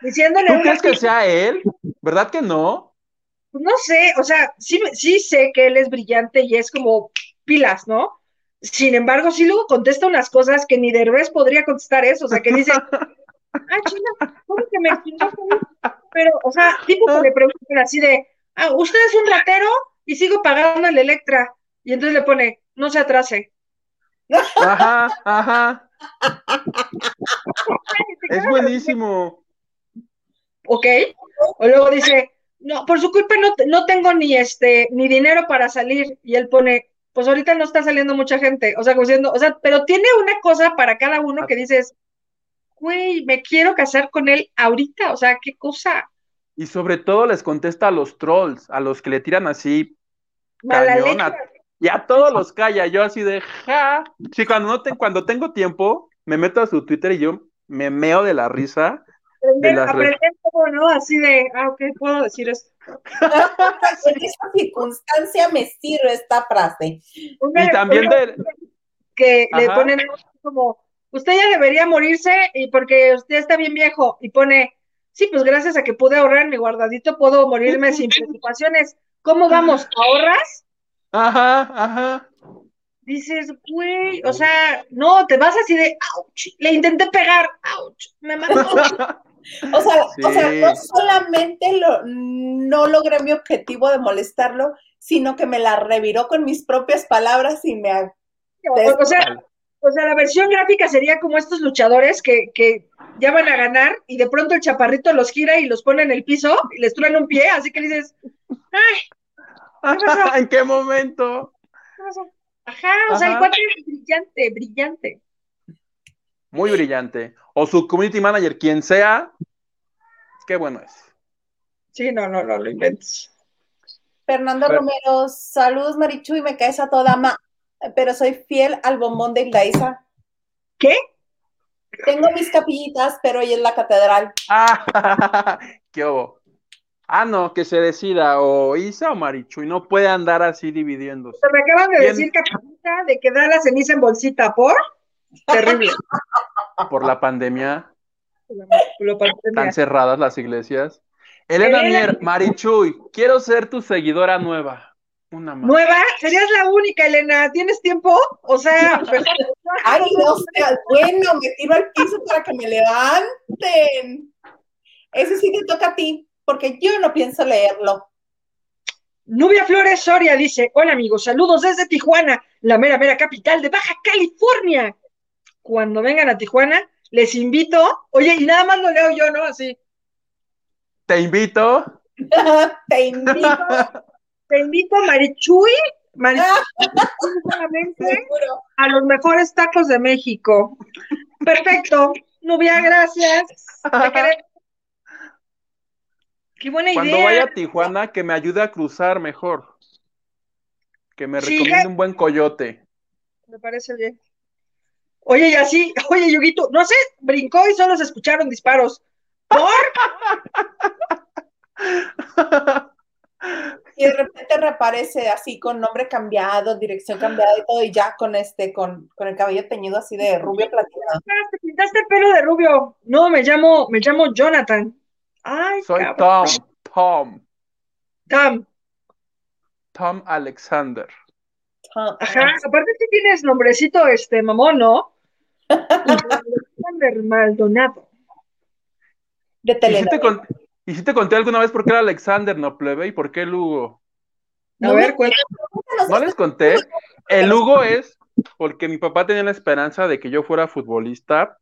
Speaker 3: diciéndole.
Speaker 2: ¿Tú crees que sea él? ¿Verdad que no?
Speaker 3: Pues no sé, o sea, sí, sí sé que él es brillante y es como pilas, ¿no? Sin embargo, sí luego contesta unas cosas que ni Derbez podría contestar eso, o sea, que dice, ah, china, ¿cómo que me Pero, o sea, tipo que le preguntan así de, ah, ¿usted es un ratero? Y sigo pagando el Electra. Y entonces le pone, no se atrase.
Speaker 2: Ajá, ajá. es buenísimo.
Speaker 3: Ok. O luego dice, no, por su culpa no, no tengo ni este, ni dinero para salir. Y él pone, pues ahorita no está saliendo mucha gente. O sea, diciendo, o sea, pero tiene una cosa para cada uno que dices, güey, me quiero casar con él ahorita. O sea, qué cosa.
Speaker 2: Y sobre todo les contesta a los trolls, a los que le tiran así cañón, y a todos los calla, yo así de ja. Sí, cuando, no cuando tengo tiempo, me meto a su Twitter y yo me meo de la risa.
Speaker 3: Aprender, todo, ¿no? Así de, ah, ok, puedo decir esto.
Speaker 1: en esta circunstancia me sirve esta frase.
Speaker 2: y también de...
Speaker 3: Que le ponen como, usted ya debería morirse y porque usted está bien viejo y pone, sí, pues gracias a que pude ahorrar mi guardadito puedo morirme sin preocupaciones. ¿Cómo vamos? ¿Ahorras?
Speaker 2: Ajá, ajá.
Speaker 3: Dices, güey, o sea, no, te vas así de, ouch, le intenté pegar, ouch, me mató.
Speaker 1: O sea, o sea no solamente lo, no logré mi objetivo de molestarlo, sino que me la reviró con mis propias palabras y me...
Speaker 3: O, sea, o sea, la versión gráfica sería como estos luchadores que, que ya van a ganar y de pronto el chaparrito los gira y los pone en el piso y les truena un pie, así que le dices, ay,
Speaker 2: ¿en qué momento?
Speaker 3: Ajá, o sea, el cuate es brillante, brillante.
Speaker 2: Muy brillante. O su community manager, quien sea, qué bueno es.
Speaker 3: Sí, no, no, no lo inventes.
Speaker 1: Fernando Romero, saludos Marichu y me caes a toda ma, pero soy fiel al bombón de Ildaisa.
Speaker 3: ¿Qué?
Speaker 1: Tengo mis capillitas, pero ella es la catedral.
Speaker 2: Ah, qué obo. Ah, no, que se decida o Isa o Marichu y no puede andar así dividiéndose.
Speaker 3: me acaban de decir capillita de que da la ceniza en bolsita por terrible.
Speaker 2: Por la pandemia. Están cerradas las iglesias. Elena Mier, Marichuy, quiero ser tu seguidora nueva.
Speaker 3: Una ¿Nueva? Serías la única, Elena. ¿Tienes tiempo? O sea,
Speaker 1: Ay, no bueno, me tiro al piso para que me levanten. Ese sí te toca a ti, porque yo no pienso leerlo.
Speaker 3: Nubia Flores Soria dice: Hola amigos, saludos desde Tijuana, la mera, mera capital de Baja California. Cuando vengan a Tijuana, les invito. Oye, y nada más lo leo yo, ¿no? Así.
Speaker 2: Te invito.
Speaker 1: te invito.
Speaker 3: te invito, Marichuy, a los mejores tacos de México. Perfecto. Nubia, gracias. Qué buena idea.
Speaker 2: Cuando vaya a Tijuana, que me ayude a cruzar mejor. Que me recomiende un buen coyote.
Speaker 3: Me parece bien. Oye, y así, oye, Yuguito, no sé, brincó y solo se escucharon disparos.
Speaker 1: Y de repente reaparece así con nombre cambiado, dirección cambiada y todo, y ya con este, con, con el cabello teñido así de rubio platinado.
Speaker 3: Te pintaste el pelo de rubio. No, me llamo, me llamo Jonathan. Ay,
Speaker 2: Soy Tom,
Speaker 3: Tom. Tom.
Speaker 2: Tom Alexander.
Speaker 3: Ajá, aparte sí tienes nombrecito este mamón, ¿no? Alexander Maldonado.
Speaker 1: De
Speaker 2: ¿Y si te, conté alguna vez por qué era Alexander, no plebe, y por qué el Hugo?
Speaker 3: A ver,
Speaker 2: ¿No les conté? El Hugo es porque mi papá tenía la esperanza de que yo fuera futbolista.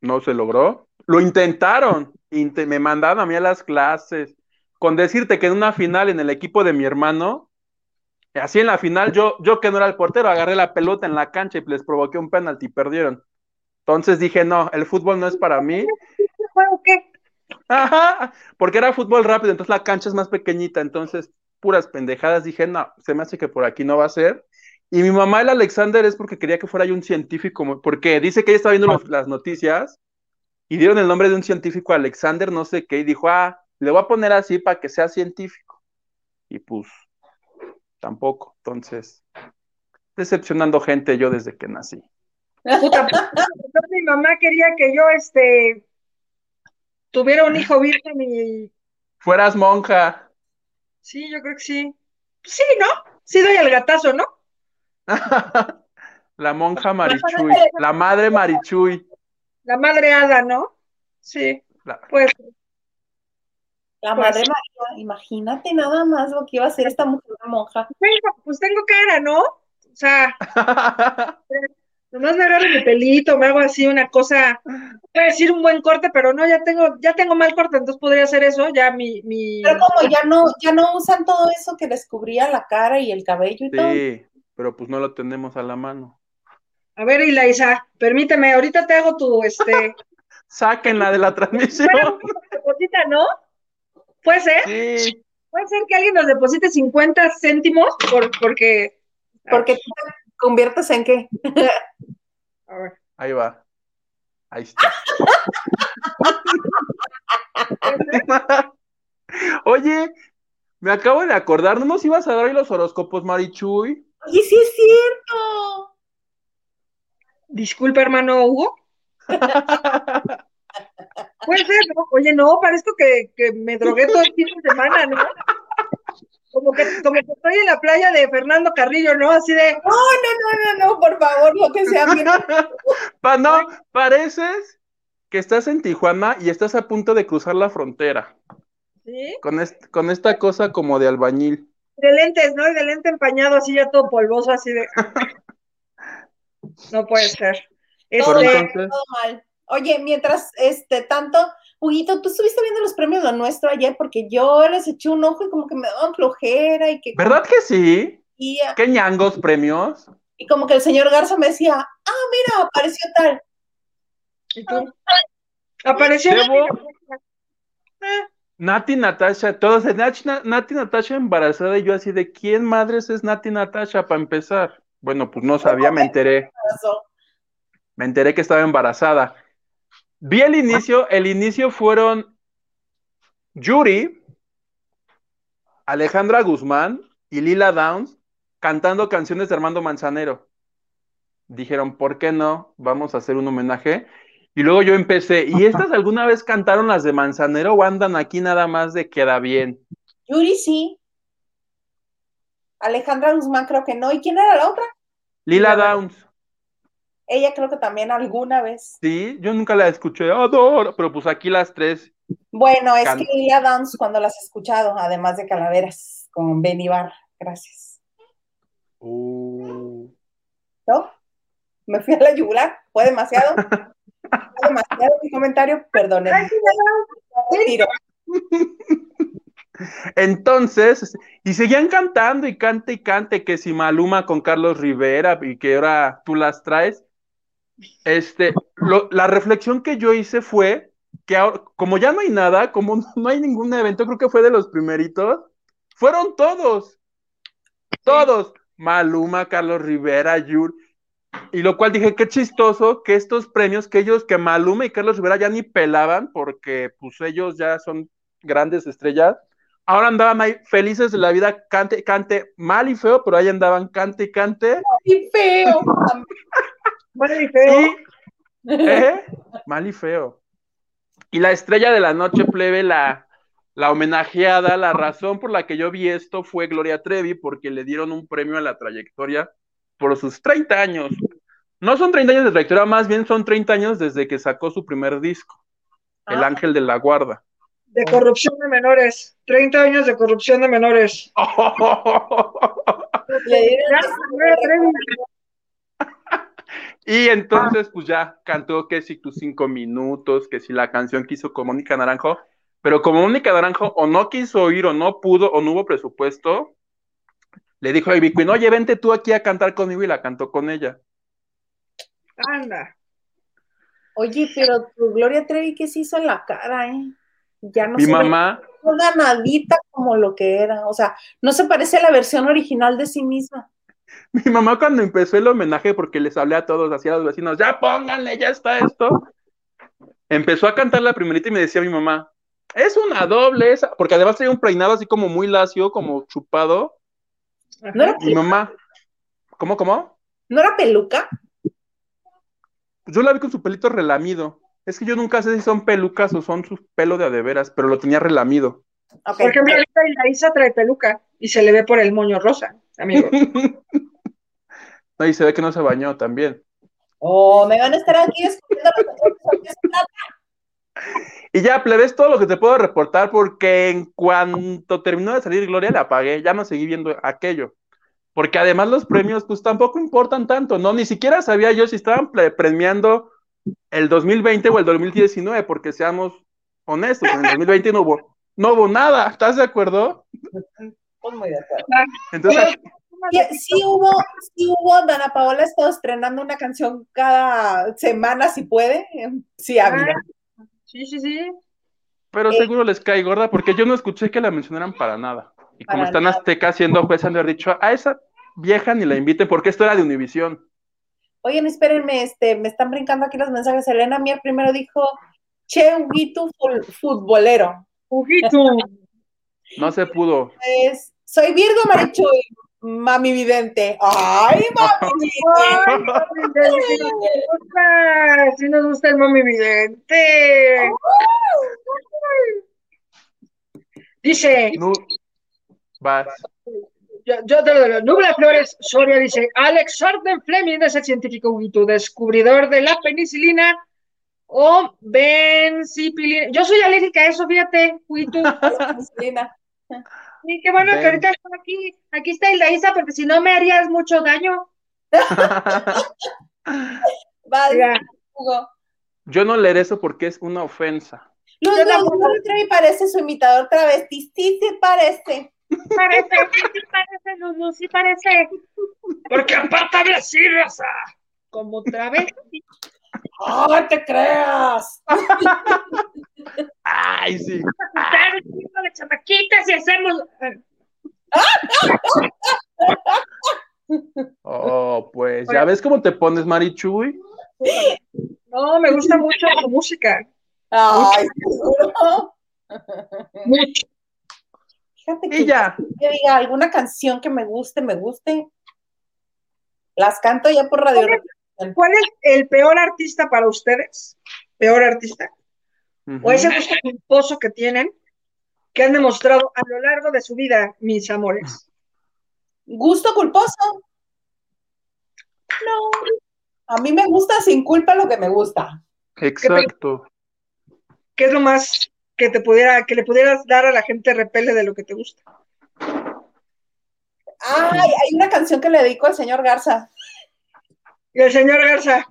Speaker 2: No se logró. Lo intentaron. me mandaron a mí a las clases. Con decirte que en una final en el equipo de mi hermano, así en la final, yo, yo que no era el portero, agarré la pelota en la cancha y les provoqué un penalti y perdieron. Entonces dije, no, el fútbol no es para mí. Ajá, porque era fútbol rápido, entonces la cancha es más pequeñita, entonces puras pendejadas. Dije, no, se me hace que por aquí no va a ser. Y mi mamá, el Alexander, es porque quería que fuera yo un científico, porque dice que ella estaba viendo las noticias y dieron el nombre de un científico, Alexander, no sé qué, y dijo, ah, le voy a poner así para que sea científico. Y pues, tampoco. Entonces, decepcionando gente yo desde que nací.
Speaker 3: Puta, mi mamá quería que yo este tuviera un hijo virgen y
Speaker 2: fueras monja.
Speaker 3: Sí, yo creo que sí. Sí, ¿no? Sí doy el gatazo, ¿no?
Speaker 2: la monja Marichuy, la madre Marichuy.
Speaker 3: La madre Ada, ¿no? Sí. Pues
Speaker 1: la madre María, imagínate nada más lo que iba a hacer esta mujer monja.
Speaker 3: pues tengo cara, ¿no? O sea, Nomás me agarro mi pelito, me hago así una cosa, voy a decir un buen corte, pero no, ya tengo, ya tengo mal corte, entonces podría hacer eso, ya mi, mi...
Speaker 1: Pero como ya no, ya no usan todo eso que les cubría la cara y el cabello y todo.
Speaker 2: Sí, pero pues no lo tenemos a la mano.
Speaker 3: A ver, Ilaisa, permíteme, ahorita te hago tu, este...
Speaker 2: Sáquenla de la transmisión.
Speaker 3: deposita, ¿no? ¿Puede ser?
Speaker 2: Sí.
Speaker 3: ¿Puede ser que alguien nos deposite 50 céntimos por, porque...
Speaker 1: Porque ¿Conviertes en qué?
Speaker 3: A ver.
Speaker 2: Ahí va. Ahí está. Oye, me acabo de acordar, ¿no nos ibas a dar hoy los horóscopos, Marichuy?
Speaker 1: Oye, sí es cierto.
Speaker 3: Disculpa, hermano Hugo. Puede ser, ¿no? Oye, no, parezco que, que me drogué todo el fin de semana, ¿no? Como que, como que estoy en la playa de Fernando Carrillo, ¿no? Así de.
Speaker 1: No, no, no, no, no, por favor, lo que sea.
Speaker 2: pa, no, pareces que estás en Tijuana y estás a punto de cruzar la frontera.
Speaker 3: ¿Sí?
Speaker 2: Con, con esta cosa como de albañil.
Speaker 3: De lentes, ¿no? Y de lente empañado, así ya todo polvoso, así de. no puede ser.
Speaker 1: Todo,
Speaker 3: Este,
Speaker 1: mal, todo mal. Oye, mientras este tanto, Huguito, tú estuviste viendo los premios lo nuestro ayer porque yo les eché un ojo y como que me daban flojera y que
Speaker 2: ¿Verdad que sí?
Speaker 1: y,
Speaker 2: ¿Qué ñangos premios?
Speaker 1: y como que el señor Garza me decía, ah, mira, apareció tal.
Speaker 3: ¿Y tú? Apareció.
Speaker 2: Debo-
Speaker 3: Ah,
Speaker 2: Nati Natasha, todos, de Nati, Nati Natasha embarazada y yo así de ¿quién madres es Nati Natasha para empezar? Bueno, pues no sabía, me enteré. Me enteré que estaba embarazada. Vi el inicio, el inicio fueron Yuri, Alejandra Guzmán y Lila Downs cantando canciones de Armando Manzanero. Dijeron, ¿por qué no? Vamos a hacer un homenaje. Y luego yo empecé, ¿y estas alguna vez cantaron las de Manzanero o andan aquí nada más de queda bien?
Speaker 1: Yuri sí. Alejandra Guzmán creo que no. ¿Y quién era la otra?
Speaker 2: Lila Downs,
Speaker 1: Ella creo que también alguna vez.
Speaker 2: sí, yo nunca la escuché, adoro, pero pues aquí las tres.
Speaker 1: Bueno, es
Speaker 2: Can-
Speaker 1: que Lila Downs cuando las he escuchado, además de Calaveras, con Benny Barr. Gracias.
Speaker 2: Uh.
Speaker 1: ¿No? Me fui a la yugular. ¿Fue demasiado? ¿Fue demasiado mi comentario? Perdónenme.
Speaker 2: Entonces, y seguían cantando y cante y cante que si Maluma con Carlos Rivera y que ahora tú las traes. Este, lo- la reflexión que yo hice fue que ahora, como ya no hay nada, como no hay ningún evento, creo que fue de los primeritos, fueron todos, todos, Maluma, Carlos Rivera, Yur, y lo cual dije, qué chistoso que estos premios, que ellos, que Maluma y Carlos Rivera ya ni pelaban, porque pues ellos ya son grandes estrellas, ahora andaban ahí felices de la vida, cante, cante, mal y feo, pero ahí andaban, cante y cante,
Speaker 1: ¡Qué feo!
Speaker 3: Bueno, y feo.
Speaker 2: y, ¿eh? mal y feo. Y la estrella de la noche plebe, la, la homenajeada, la razón por la que yo vi esto fue Gloria Trevi, porque le dieron un premio a la trayectoria por sus 30 años. No son 30 años de trayectoria, más bien son 30 años desde que sacó su primer disco, El
Speaker 1: Ah.
Speaker 2: Ángel de la Guarda.
Speaker 3: De corrupción de menores. 30 años de corrupción de menores.
Speaker 1: Le dieron.
Speaker 2: Y entonces, pues ya cantó que si tus cinco minutos, que si la canción que hizo con Mónica Naranjo, pero como Mónica Naranjo o no quiso oír, o no pudo, o no hubo presupuesto, le dijo a Ivy Queen, oye, vente tú aquí a cantar conmigo y la cantó con ella.
Speaker 3: Anda.
Speaker 1: Oye, pero tu Gloria Trevi, ¿qué se hizo en la cara, eh? Ya no
Speaker 2: Mi
Speaker 1: se ve
Speaker 2: mamá,
Speaker 1: una nadita como lo que era. O sea, no se parece a la versión original de sí misma.
Speaker 2: mi mamá cuando empezó el homenaje, porque les hablé a todos, así a los vecinos, ya pónganle, ya está esto, empezó a cantar la primerita y me decía mi mamá, es una doble esa, porque además tenía un peinado así como muy lacio, como chupado.
Speaker 1: ¿No era,
Speaker 2: mi mamá, ¿cómo, cómo?
Speaker 1: ¿no era peluca?
Speaker 2: Yo la vi con su pelito relamido. Es que yo nunca sé si son pelucas o son sus pelo de adeveras, pero lo tenía relamido.
Speaker 1: Ok.
Speaker 3: Por ejemplo, ahorita la Isa trae peluca y se le ve por el moño rosa, amigo.
Speaker 2: No, y se ve que no se bañó también.
Speaker 1: Oh, me van a estar aquí descubriendo los
Speaker 2: Y ya, plebes, todo lo que te puedo reportar, porque en cuanto terminó de salir Gloria, la apagué, ya no seguí viendo aquello. Porque además los premios, pues tampoco importan tanto, ¿no? Ni siquiera sabía yo si estaban pre- premiando el 2020 o el 2019, porque seamos honestos, en el 2020 no hubo, no hubo nada, ¿estás de acuerdo?
Speaker 1: Pues muy de acuerdo.
Speaker 2: Entonces,
Speaker 1: Sí, sí hubo, sí hubo, Dana Paola ha estado estrenando una canción cada semana si puede. Sí, ha habido.
Speaker 3: Sí, sí, sí.
Speaker 2: Pero
Speaker 1: Eh,
Speaker 2: seguro les cae gorda porque yo no escuché que la mencionaran para nada. Y como están
Speaker 1: nada.
Speaker 2: Azteca siendo juez, han de haber dicho a esa vieja ni la inviten porque esto era de Univisión.
Speaker 1: Oigan, espérenme, este, me están brincando aquí los mensajes. Elena Mier primero dijo, Che Huguito futbolero.
Speaker 3: Ujito.
Speaker 2: No se pudo.
Speaker 1: Es, soy Virgo Marichuy, mami vidente. ¡Ay, mami vidente!
Speaker 3: Ay, mami vidente, sí nos gusta, el mami vidente. Dice,
Speaker 2: No. Vas.
Speaker 3: yo, yo te lo digo, Nubla Flores Soria dice, Alex Orden Fleming es el científico Huguito, descubridor de la penicilina o bencipilina. Yo soy alérgica a eso, fíjate, fui tú. Sí, qué bueno que ahorita estoy aquí. Aquí está Isa, porque si no me harías mucho daño.
Speaker 1: vale,
Speaker 2: Yo no leeré eso porque es una ofensa.
Speaker 1: Luz, Luz, parece su imitador travesti. Sí, sí parece.
Speaker 3: Parece, sí, sí parece, Luz, sí parece. Porque aparte habla así, Rosa. Como travesti.
Speaker 1: ¡No te creas!
Speaker 2: ¡Ay, sí!
Speaker 3: de chamaquitas y hacemos.
Speaker 2: Oh, pues, ¿ya ves cómo te pones, Marichuy?
Speaker 3: No, me gusta mucho tu música.
Speaker 1: Ay, seguro.
Speaker 3: Mucho.
Speaker 1: Fíjate que,
Speaker 2: ya.
Speaker 1: que diga alguna canción que me guste, me guste. Las canto ya por radio.
Speaker 3: ¿Cuál es el peor artista para ustedes? ¿Peor artista? ¿O ese gusto culposo que tienen que han demostrado a lo largo de su vida, mis amores?
Speaker 1: ¿Gusto culposo? No. A mí me gusta sin culpa lo que me gusta.
Speaker 2: Exacto.
Speaker 3: ¿Qué es lo más que te pudiera, que le pudieras dar a la gente repele de lo que te gusta?
Speaker 1: Ay, hay una canción que le dedico al señor Garza.
Speaker 3: Y el señor Garza,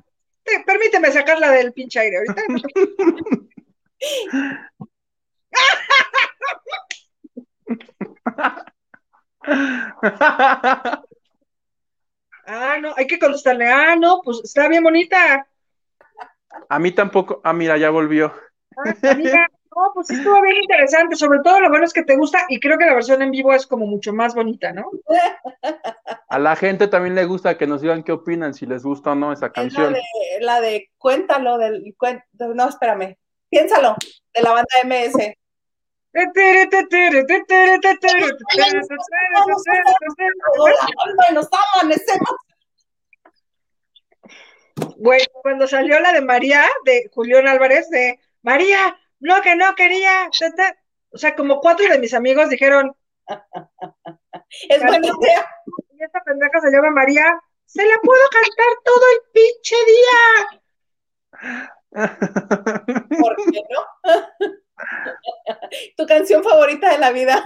Speaker 3: permíteme sacarla del pinche aire ahorita. ah, no, hay que contestarle. Ah, no, pues está bien bonita.
Speaker 2: A mí tampoco. Ah, mira, ya volvió.
Speaker 3: Ah, amiga, no, pues estuvo bien interesante. Sobre todo lo bueno es que te gusta y creo que la versión en vivo es como mucho más bonita, ¿no?
Speaker 2: A la gente también le gusta que nos digan qué opinan, si les gusta o no esa canción.
Speaker 1: La de, la de cuéntalo, del, no, espérame, piénsalo, de la banda MS. Nos amanecemos.
Speaker 3: Bueno, cuando salió la de María, de Julián Álvarez, de María, no, que no quería. O sea, como cuatro de mis amigos dijeron.
Speaker 1: es buena idea.
Speaker 3: Esta pendeja se llama María. Se la puedo cantar todo
Speaker 1: el pinche día. ¿Por qué no? tu canción favorita de la vida.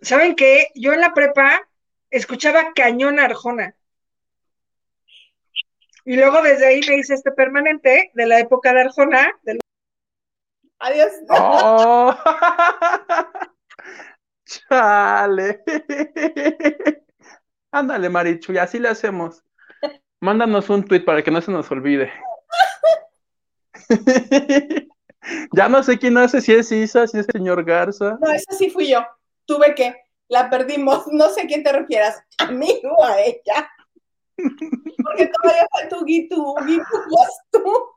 Speaker 3: ¿Saben qué? Yo en la prepa escuchaba Cañón Arjona. Y luego desde ahí me hice este permanente de la época de Arjona,
Speaker 1: Adiós.
Speaker 2: Oh. Chale. Ándale, Marichu, y así le hacemos. Mándanos un tweet para que no se nos olvide. ya no sé quién hace, si es Isa, si es el señor Garza.
Speaker 1: No, esa sí fui yo. Tuve que, la perdimos. No sé a quién te refieras, a mí o a ella. Porque todavía fue tu guitu, gusto.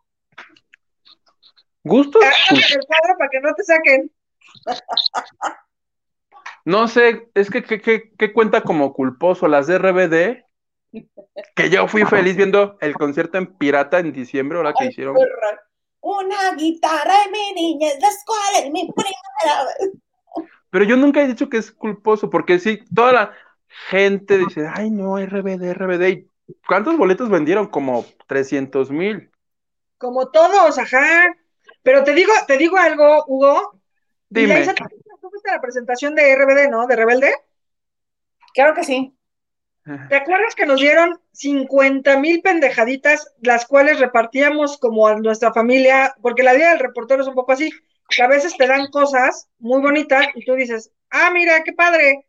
Speaker 2: ¿Gusto?
Speaker 3: el cuadro para que no te saquen.
Speaker 2: No sé, es que ¿qué cuenta como culposo? Las de RBD, que yo fui feliz viendo el concierto en Pirata en diciembre, ahora que hicieron.
Speaker 1: Una guitarra en mi niña, la escuela en mi primera vez.
Speaker 2: Pero yo nunca he dicho que es culposo, porque sí, toda la gente dice, ay no, RBD, RBD. ¿Cuántos boletos vendieron? Como 300 mil.
Speaker 3: Como todos, ajá. Pero te digo, te digo algo, Hugo.
Speaker 2: Dime.
Speaker 3: ¿Tú fuiste a la presentación de RBD, no? ¿De Rebelde?
Speaker 1: Claro que sí.
Speaker 3: ¿Te acuerdas que nos dieron 50 mil pendejaditas, las cuales repartíamos como a nuestra familia? Porque la idea del reportero es un poco así, que a veces te dan cosas muy bonitas y tú dices, ah, mira, qué padre.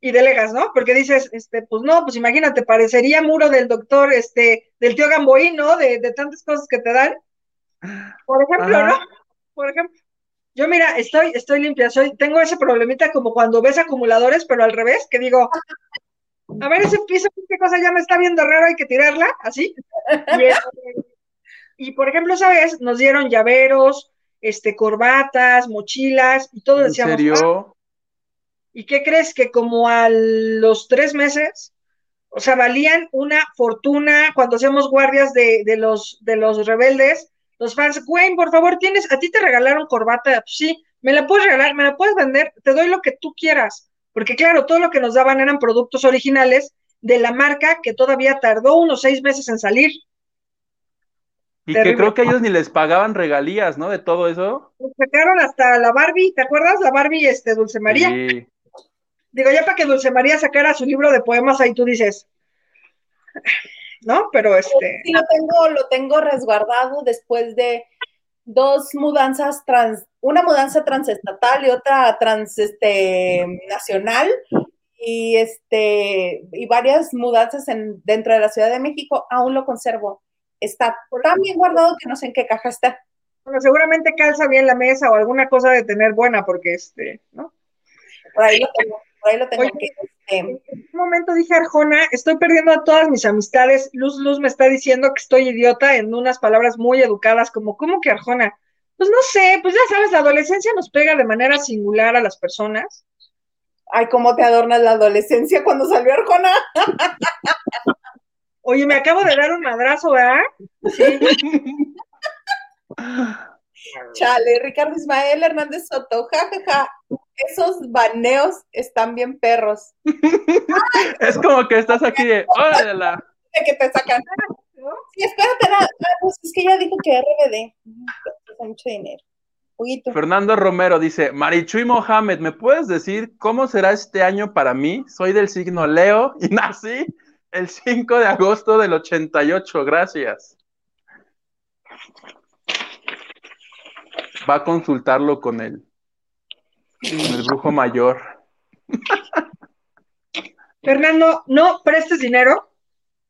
Speaker 3: Y delegas, ¿no? Porque dices, este, pues no, pues imagínate, parecería muro del doctor, este, del tío Gamboí, ¿no? De, de tantas cosas que te dan. Por ejemplo, ¿no? Por ejemplo, yo mira, estoy, estoy limpia, soy, tengo ese problemita como cuando ves acumuladores, pero al revés, que digo, a ver ese piso, qué cosa ya me está viendo raro, hay que tirarla, así. Y, por ejemplo, ¿sabes? Nos dieron llaveros, este, corbatas, mochilas, y todo decíamos.
Speaker 2: ¿En serio?
Speaker 3: ¿Y qué crees? Que como a los tres meses, o sea, valían una fortuna cuando hacíamos guardias de, de los, de los rebeldes, los fans, Wayne, por favor, tienes, a ti te regalaron corbata, pues sí, me la puedes regalar, me la puedes vender, te doy lo que tú quieras, porque claro, todo lo que nos daban eran productos originales de la marca que todavía tardó unos seis meses en salir.
Speaker 2: Y que creo que ellos ni les pagaban regalías, ¿no? De todo eso.
Speaker 3: Sacaron hasta la Barbie, ¿te acuerdas? La Barbie, este, Dulce María. Sí. Digo, ya para que Dulce María sacara su libro de poemas, ahí tú dices, ¿no? Pero este.
Speaker 1: Sí, lo tengo, lo tengo resguardado después de dos mudanzas trans, una mudanza transestatal y otra trans este, nacional y este y varias mudanzas en, dentro de la Ciudad de México, aún lo conservo. Está tan bien guardado que no sé en qué caja está.
Speaker 3: Bueno, seguramente calza bien la mesa o alguna cosa de tener buena, porque este, ¿no?
Speaker 1: Por ahí lo tengo, por ahí lo tengo. Oye.
Speaker 3: En un momento dije Arjona, estoy perdiendo a todas mis amistades. Luz Luz me está diciendo que estoy idiota en unas palabras muy educadas, como, ¿cómo que Arjona? Pues no sé, pues ya sabes, la adolescencia nos pega de manera singular a las personas.
Speaker 1: Ay, cómo te adornas la adolescencia cuando salió Arjona.
Speaker 3: Oye, me acabo de dar un madrazo, ¿verdad? Sí.
Speaker 1: Chale, Ricardo Ismael Hernández Soto, jajaja, esos baneos están bien perros.
Speaker 2: es como que estás aquí de, órale.
Speaker 1: De que te sacan. Sí, espérate, pues es que ya dijo que RBD. Mucho dinero.
Speaker 2: Fernando Romero dice, Marichuy Mohamed, ¿me puedes decir cómo será este año para mí? Soy del signo Leo y nací el 5 de agosto del 88, gracias. Va a consultarlo con él, el brujo mayor.
Speaker 3: Fernando, no prestes dinero.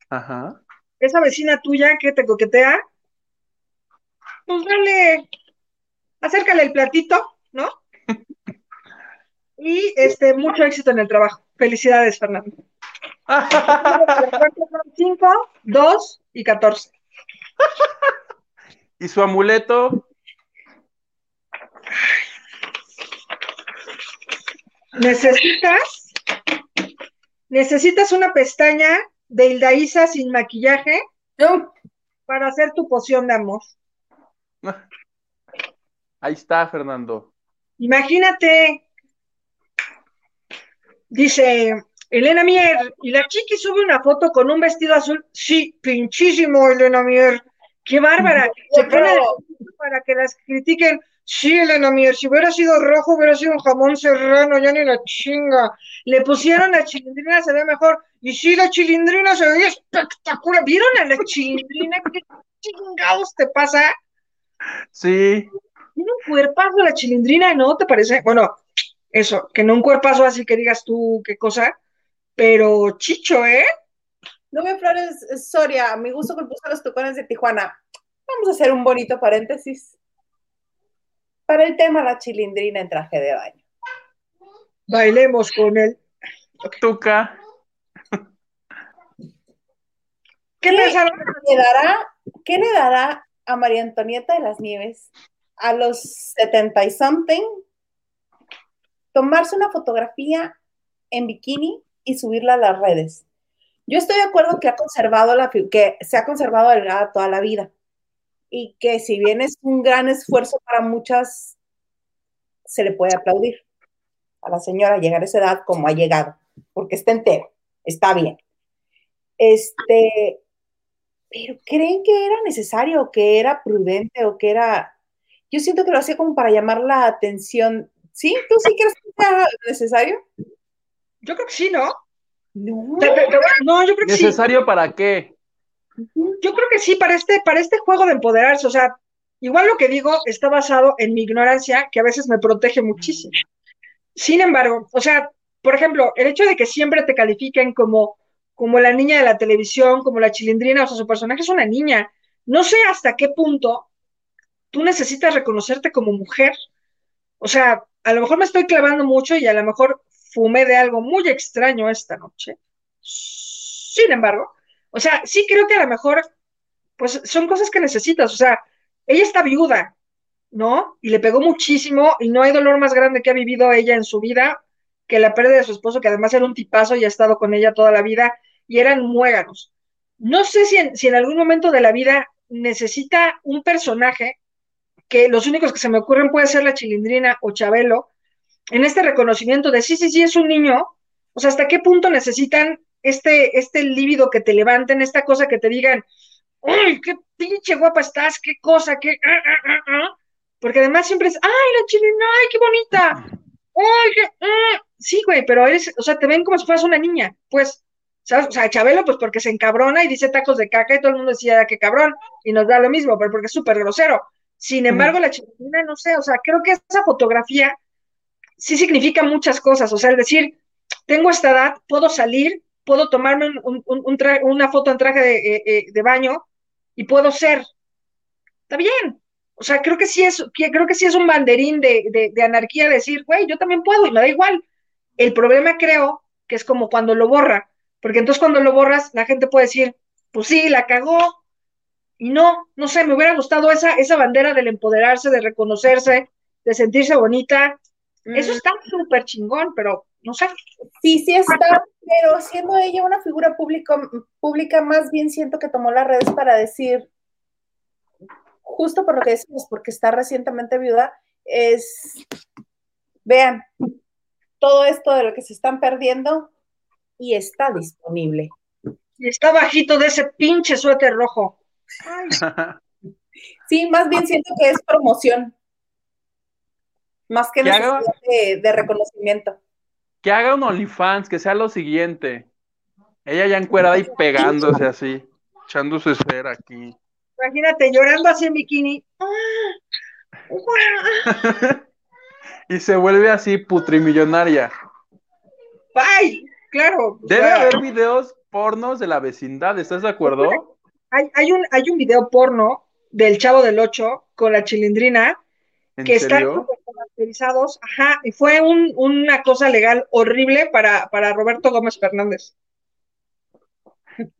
Speaker 2: Ajá.
Speaker 3: Esa vecina tuya que te coquetea, pues dale acércale el platito, ¿no? Y este, mucho éxito en el trabajo. Felicidades, Fernando. 5, 2 y 14.
Speaker 2: ¿Y su amuleto?
Speaker 3: ¿Necesitas? ¿Necesitas una pestaña de Hildaísa sin maquillaje?
Speaker 1: No.
Speaker 3: Para hacer tu poción de amor.
Speaker 2: Ahí está, Fernando.
Speaker 3: Imagínate, dice Elena Mier, y la chiqui sube una foto con un vestido azul. Sí, pinchísimo, Elena Mier. Qué bárbara. Se pone para que las critiquen. Sí, Elena Mier, si hubiera sido rojo, hubiera sido un jamón serrano, ya ni la chinga. Le pusieron la chilindrina, se ve mejor. Y sí, la chilindrina se ve espectacular. ¿Vieron a la chilindrina? ¿Qué chingados te pasa?
Speaker 2: Sí.
Speaker 3: Tiene un cuerpazo la chilindrina, ¿no? ¿Te parece? Bueno, eso, que no un cuerpazo así que digas tú qué cosa, pero chicho, ¿eh?
Speaker 1: No me Flores Soria, mi gusto que puso los tucones de Tijuana. Vamos a hacer un bonito paréntesis para el tema la chilindrina en traje de baño.
Speaker 3: Bailemos con él.
Speaker 2: Tuca.
Speaker 1: ¿Qué, le dará, ¿Qué le dará a María Antonieta de las Nieves a los 70 y something, tomarse una fotografía en bikini y subirla a las redes. Yo estoy de acuerdo que ha conservado la que se ha conservado delgada toda la vida y que si bien es un gran esfuerzo para muchas, se le puede aplaudir a la señora llegar a esa edad como ha llegado, porque está entero, está bien. Este, pero ¿creen que era necesario, que era prudente o que era yo siento que lo hacía como para llamar la atención. ¿Sí? ¿Tú sí crees que era necesario?
Speaker 3: Yo creo que sí, ¿no?
Speaker 1: No.
Speaker 3: No, yo creo que
Speaker 2: sí. ¿Necesario para qué?
Speaker 3: Yo creo que sí, para este, para este juego de empoderarse. O sea, igual lo que digo está basado en mi ignorancia, que a veces me protege muchísimo. Sin embargo, o sea, por ejemplo, el hecho de que siempre te califiquen como, como la niña de la televisión, como la chilindrina, o sea, su personaje es una niña. No sé hasta qué punto tú necesitas reconocerte como mujer. O sea, a lo mejor me estoy clavando mucho y a lo mejor fumé de algo muy extraño esta noche. Sin embargo, o sea, sí creo que a lo mejor, pues son cosas que necesitas. O sea, ella está viuda, ¿no? Y le pegó muchísimo y no hay dolor más grande que ha vivido ella en su vida que la pérdida de su esposo, que además era un tipazo y ha estado con ella toda la vida y eran muéganos. No sé si en, si en algún momento de la vida necesita un personaje que los únicos que se me ocurren puede ser la Chilindrina o Chabelo, en este reconocimiento de sí, sí, sí, es un niño, o sea, ¿hasta qué punto necesitan este, este líbido que te levanten, esta cosa que te digan, ¡ay, qué pinche guapa estás! ¡Qué cosa! ¡Qué! ah, ah, ah, ah". Porque además siempre es, ¡ay, la chilena! ¡Ay, qué bonita! ¡Ay, qué! ah". Sí, güey, pero eres, o sea, te ven como si fueras una niña, pues. ¿sabes? O sea, Chabelo, pues porque se encabrona y dice tacos de caca y todo el mundo decía, qué cabrón, y nos da lo mismo, pero porque es súper grosero. Sin embargo, la chilena, no sé, o sea, creo que esa fotografía sí significa muchas cosas, o sea, es decir, tengo esta edad, puedo salir, puedo tomarme un- un- un- un tra- una foto en traje de, eh, eh, de baño y puedo ser. Está bien. O sea, creo que sí es, creo que sí es un banderín de, de, de anarquía decir, güey, yo también puedo y me da igual. El problema creo que es como cuando lo borra, porque entonces cuando lo borras, la gente puede decir, pues sí, la cagó. Y no, no sé, me hubiera gustado esa, esa bandera del empoderarse, de reconocerse, de sentirse bonita. Eso está súper chingón, pero no sé.
Speaker 1: Sí, sí está, pero siendo ella una figura público, pública, más bien siento que tomó las redes para decir, justo por lo que decimos, porque está recientemente viuda, es, vean, todo esto de lo que se están perdiendo y está disponible.
Speaker 3: Y está bajito de ese pinche suéter rojo. Ay,
Speaker 1: Sí, más bien siento que es promoción, más que necesidad de, de reconocimiento.
Speaker 2: Que haga un OnlyFans, que sea lo siguiente. Ella ya encuerada y pegándose así, echándose cera aquí.
Speaker 3: imagínate llorando así en bikini.
Speaker 2: Y se vuelve así putrimillonaria.
Speaker 3: Ay, claro.
Speaker 2: Debe haber videos pornos de la vecindad, ¿estás de acuerdo?
Speaker 3: hay, hay un, hay un video porno del Chavo del Ocho con la chilindrina
Speaker 2: ¿En
Speaker 3: que
Speaker 2: serio?
Speaker 3: súper caracterizados. Ajá, y fue un- una cosa legal horrible para, para Roberto Gómez Fernández,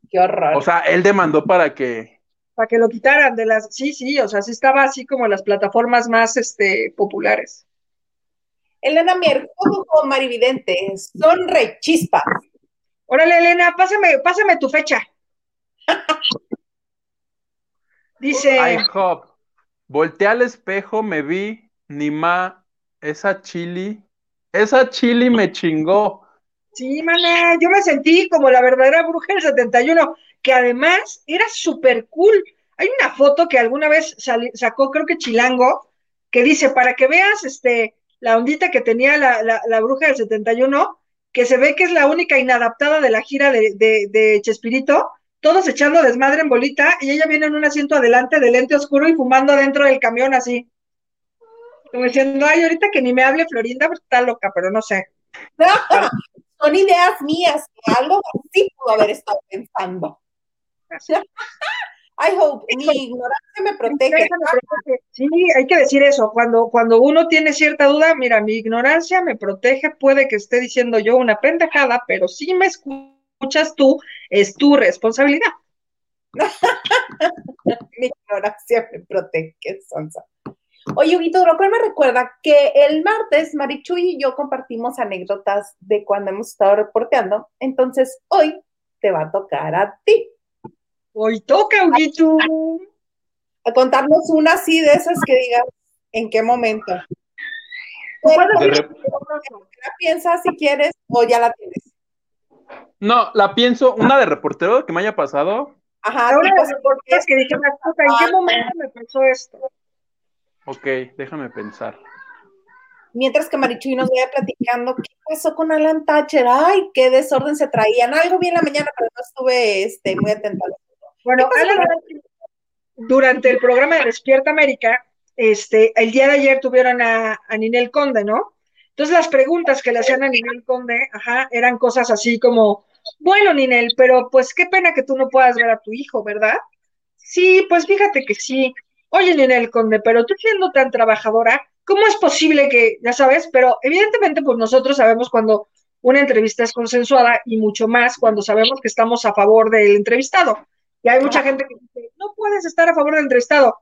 Speaker 1: Qué horror.
Speaker 2: O sea, él demandó para que.
Speaker 3: para que lo quitaran de las. Sí, sí, o sea, sí estaba así como en las plataformas más este, populares.
Speaker 1: Elena Mier, ¿cómo con Marividente? Son rechispas.
Speaker 3: Órale, Elena, pásame, pásame tu fecha. Dice,
Speaker 2: I hope. Volteé al espejo, me vi, ni ma, esa chili, esa chili me chingó.
Speaker 3: sí, maná, yo me sentí como la verdadera bruja del 71, que además era súper cool. Hay una foto que alguna vez sacó, creo que Chilango, que dice, para que veas este, la ondita que tenía la, la, la bruja del 71, que se ve que es la única inadaptada de la gira de, de, de Chespirito, todos echando desmadre en bolita, y ella viene en un asiento adelante de lente oscuro y fumando dentro del camión así. Como diciendo, ay, ahorita que ni me hable Florinda, pues está loca, pero no sé.
Speaker 1: Son ideas mías, que algo así pudo haber estado pensando. I hope, mi ignorancia me protege.
Speaker 3: Sí, hay que decir eso. Cuando, cuando uno tiene cierta duda, mira, mi ignorancia me protege, puede que esté diciendo yo una pendejada, pero si me escuchas tú, es tu responsabilidad.
Speaker 1: Mi ignorancia me protege, sonsa. Oye, Huguito, lo cual me recuerda que el martes Marichu y yo compartimos anécdotas de cuando hemos estado reporteando. Entonces, hoy te va a tocar a ti.
Speaker 3: Hoy toca, Huguito.
Speaker 1: A contarnos una así de esas que digas en qué momento.
Speaker 3: Bueno,
Speaker 2: De rep-
Speaker 1: ¿La piensas si quieres o ya la tienes?
Speaker 2: No, la pienso, una de reportero que me haya pasado.
Speaker 1: Ajá,
Speaker 3: Ahora reporteras que dijeron, "Puta, ¿en qué momento me pasó esto?
Speaker 2: Ok, déjame pensar.
Speaker 1: mientras que Marichuy nos vaya platicando qué pasó con Alan Thatcher, ay, qué desorden se traían. Algo vi en la mañana, pero no estuve este, muy atenta.
Speaker 3: Bueno,
Speaker 1: ¿Qué pasó
Speaker 3: Alan, durante el programa de Despierta América, este, el día de ayer tuvieron a, a Ninel Conde, ¿no? Entonces las preguntas que le hacían a Ninel Conde, ajá, eran cosas así como, bueno, Ninel, pero pues qué pena que tú no puedas ver a tu hijo, ¿verdad? Sí, pues fíjate que sí. Oye, Ninel Conde, pero tú siendo tan trabajadora, ¿cómo es posible que, ya sabes? Pero evidentemente, pues nosotros sabemos cuando una entrevista es consensuada y mucho más cuando sabemos que estamos a favor del entrevistado. Y hay mucha gente que dice, no puedes estar a favor del entrevistado.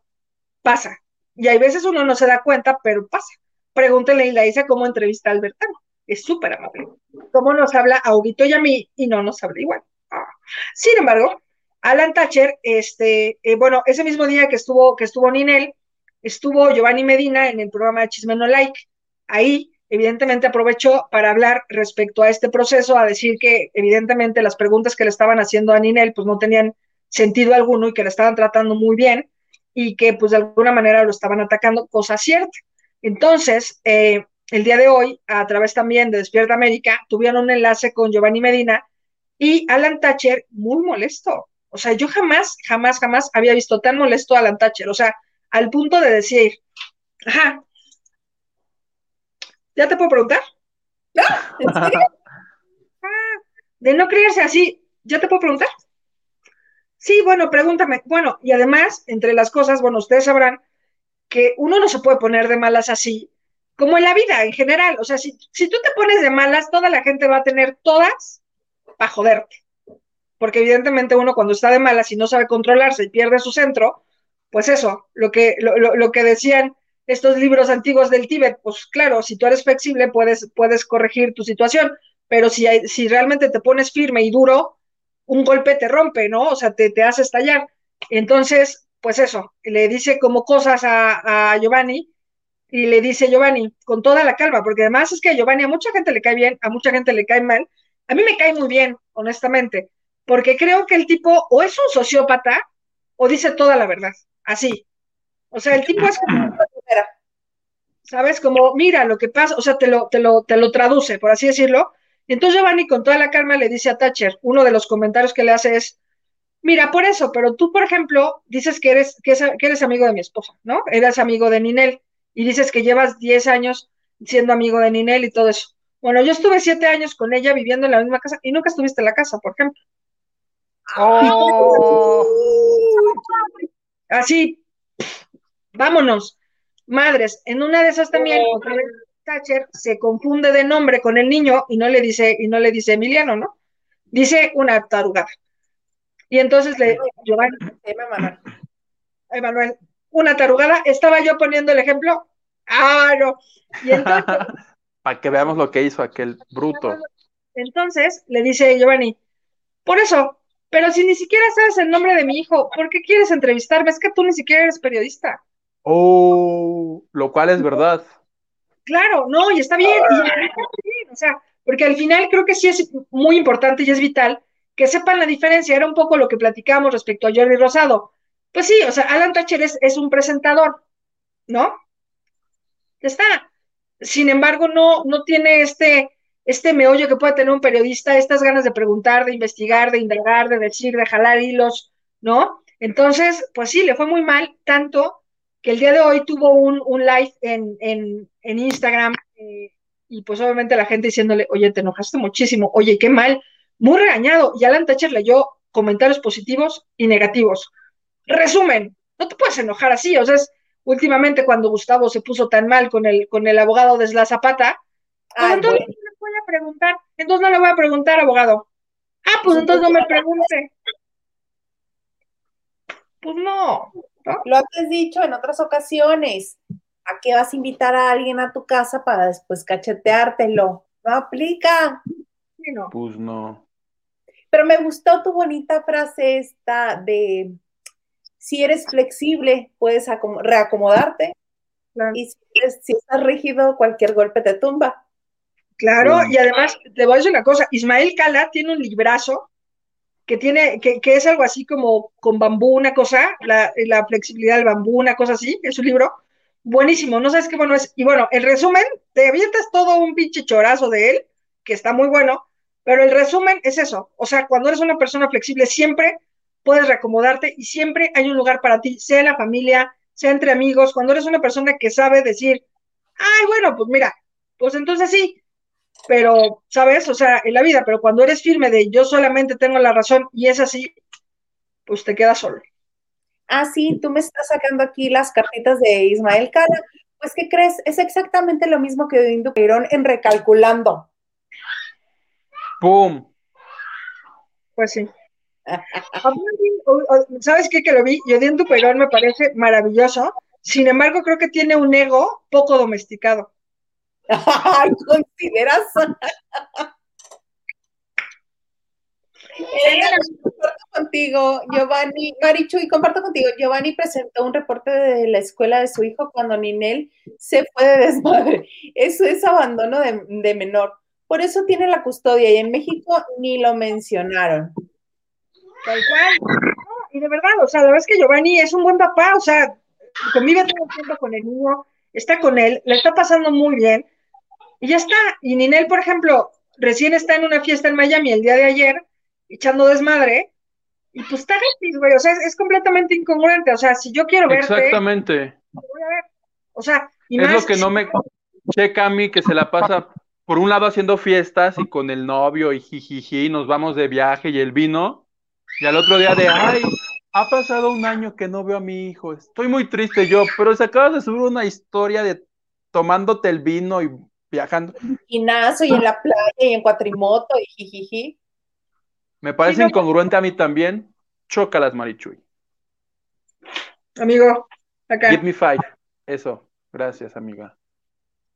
Speaker 3: Pasa. Y hay veces uno no se da cuenta, pero pasa. Pregúntenle a Ilaisa cómo entrevista a Albertano. Es súper amable. Cómo nos habla a Huguito y a mí y no nos habla igual. Ah. Sin embargo, Alan Thatcher, este, eh, bueno, ese mismo día que estuvo, que estuvo Ninel, estuvo Giovanni Medina en el programa de Chisme No Like. Ahí, evidentemente, aprovechó para hablar respecto a este proceso, a decir que, evidentemente, las preguntas que le estaban haciendo a Ninel, pues no tenían sentido alguno y que la estaban tratando muy bien y que pues de alguna manera lo estaban atacando, cosa cierta. Entonces, eh, el día de hoy, a través también de Despierta América, tuvieron un enlace con Giovanni Medina y Alan Thatcher muy molesto. O sea, yo jamás, jamás, jamás había visto tan molesto a Alan Thatcher. O sea, al punto de decir, ajá, ¿ya te puedo preguntar? Ah, de no creerse así, ¿ya te puedo preguntar? Sí, bueno, pregúntame. Bueno, y además, entre las cosas, bueno, ustedes sabrán que uno no se puede poner de malas así, como en la vida en general. O sea, si, si tú te pones de malas, toda la gente va a tener todas para joderte. Porque evidentemente uno cuando está de malas y no sabe controlarse y pierde su centro, pues eso, lo que, lo, lo, que decían estos libros antiguos del Tíbet, pues claro, si tú eres flexible puedes, puedes corregir tu situación, pero si, si realmente te pones firme y duro, un golpe te rompe, ¿no? O sea, te, te hace estallar. Entonces, pues eso, le dice como cosas a, Giovanni y le dice Giovanni con toda la calma, porque además es que a Giovanni a mucha gente le cae bien, a mucha gente le cae mal. A mí me cae muy bien, honestamente, porque creo que el tipo o es un sociópata o dice toda la verdad, así. O sea, el tipo es como, ¿sabes? Como, mira lo que pasa, o sea, te lo, te lo, te lo traduce, por así decirlo, y entonces Giovanni con toda la calma le dice a Thatcher, uno de los comentarios que le hace es, mira, por eso, pero tú, por ejemplo, dices que eres, que, eres amigo de mi esposa, ¿no? Eres amigo de Ninel y dices que llevas 10 años siendo amigo de Ninel y todo eso. Bueno, yo estuve 7 años con ella viviendo en la misma casa y nunca estuviste en la casa, por ejemplo. Oh. Así, vámonos. Madres, en una de esas también, otra vez, Thatcher se confunde de nombre con el niño y no le dice, y no le dice Emiliano, ¿no? Dice una tarugada. Y entonces le, Giovanni, Emanuel, una tarugada, estaba yo poniendo el ejemplo. Ah, no. Y entonces.
Speaker 2: Para que veamos lo que hizo aquel bruto.
Speaker 3: Entonces le dice Giovanni, por eso, pero si ni siquiera sabes el nombre de mi hijo, ¿por qué quieres entrevistarme? Es que tú ni siquiera eres periodista.
Speaker 2: Oh, lo cual es verdad.
Speaker 3: Claro, no, y está bien, y está bien, o sea, porque al final creo que sí es muy importante y es vital que sepan la diferencia. Era un poco lo que platicamos respecto a Jordi Rosado. Pues sí, o sea, Alan Thatcher es, un presentador, ¿no? Está. Sin embargo, no, no tiene este, este meollo que puede tener un periodista, estas ganas de preguntar, de investigar, de indagar, de decir, de jalar hilos, ¿no? Entonces, pues sí, le fue muy mal, tanto que el día de hoy tuvo un, un live en, en, en Instagram eh, y pues obviamente la gente diciéndole, oye, te enojaste muchísimo, oye, qué mal, muy regañado. Y Alan Thatcher leyó comentarios positivos y negativos. Resumen, no te puedes enojar así, o sea, es, últimamente cuando Gustavo se puso tan mal con el, con el abogado de la Zapata, pues entonces preguntar, entonces no le voy a preguntar, abogado. Ah, pues entonces no me pregunte. Pues no,
Speaker 1: lo has dicho en otras ocasiones. ¿A qué vas a invitar a alguien a tu casa para después cacheteártelo? No aplica.
Speaker 2: Pues no.
Speaker 1: Pero me gustó tu bonita frase esta de si eres flexible, puedes reacomodarte. Y si, estás rígido, cualquier golpe te tumba.
Speaker 3: Claro, y además, te voy a decir una cosa, Ismael Cala tiene un librazo que tiene, que, que, es algo así como con bambú, una cosa, la, la, flexibilidad del bambú, una cosa así, es un libro buenísimo, no sabes qué bueno es. Y bueno, el resumen, te avientas todo un pinche chorazo de él, que está muy bueno, pero el resumen es eso, o sea, cuando eres una persona flexible, siempre puedes reacomodarte y siempre hay un lugar para ti, sea en la familia, sea entre amigos, cuando eres una persona que sabe decir, ay, bueno, pues mira, pues entonces sí, pero, ¿sabes? O sea, en la vida, pero cuando eres firme de yo solamente tengo la razón y es así, pues te quedas solo.
Speaker 1: Ah, sí, tú me estás sacando aquí las cartitas de Ismael Cala. Pues, ¿qué crees? Es exactamente lo mismo que Odín Perón en Recalculando.
Speaker 2: ¡Pum!
Speaker 3: Pues sí. ¿Sabes qué? Que lo vi y Odín Perón me parece maravilloso. Sin embargo, creo que tiene un ego poco domesticado.
Speaker 1: ¿Consideras? comparto contigo, Giovanni, Marichu, y comparto contigo, Giovanni presentó un reporte de la escuela de su hijo cuando Ninel se fue de desmadre. Eso es abandono de, de menor. Por eso tiene la custodia y en México ni lo mencionaron.
Speaker 3: Tal cual. y de verdad, o sea, la verdad es que Giovanni es un buen papá, o sea, convive todo el tiempo con el niño, está con él, le está pasando muy bien, y ya está. Y Ninel, por ejemplo, recién está en una fiesta en Miami el día de ayer, echando desmadre, y pues está gratis, güey, o sea, es, completamente incongruente, o sea, si yo quiero verte...
Speaker 2: Exactamente.
Speaker 3: Voy a ver. O sea,
Speaker 2: y es lo que no me checa a mí, que se la pasa por un lado haciendo fiestas y con el novio y jijiji, nos vamos de viaje y el vino, y al otro día de, ay, ha pasado un año que no veo a mi hijo, estoy muy triste yo, pero se acaba de subir una historia de tomándote el vino y viajando.
Speaker 1: Y nazo y en la playa y en cuatrimoto y jijiji.
Speaker 2: Me parece incongruente a mí también. Chócalas, Marichuy.
Speaker 3: Amigo, acá.
Speaker 2: Give me five. Eso. Gracias, amiga.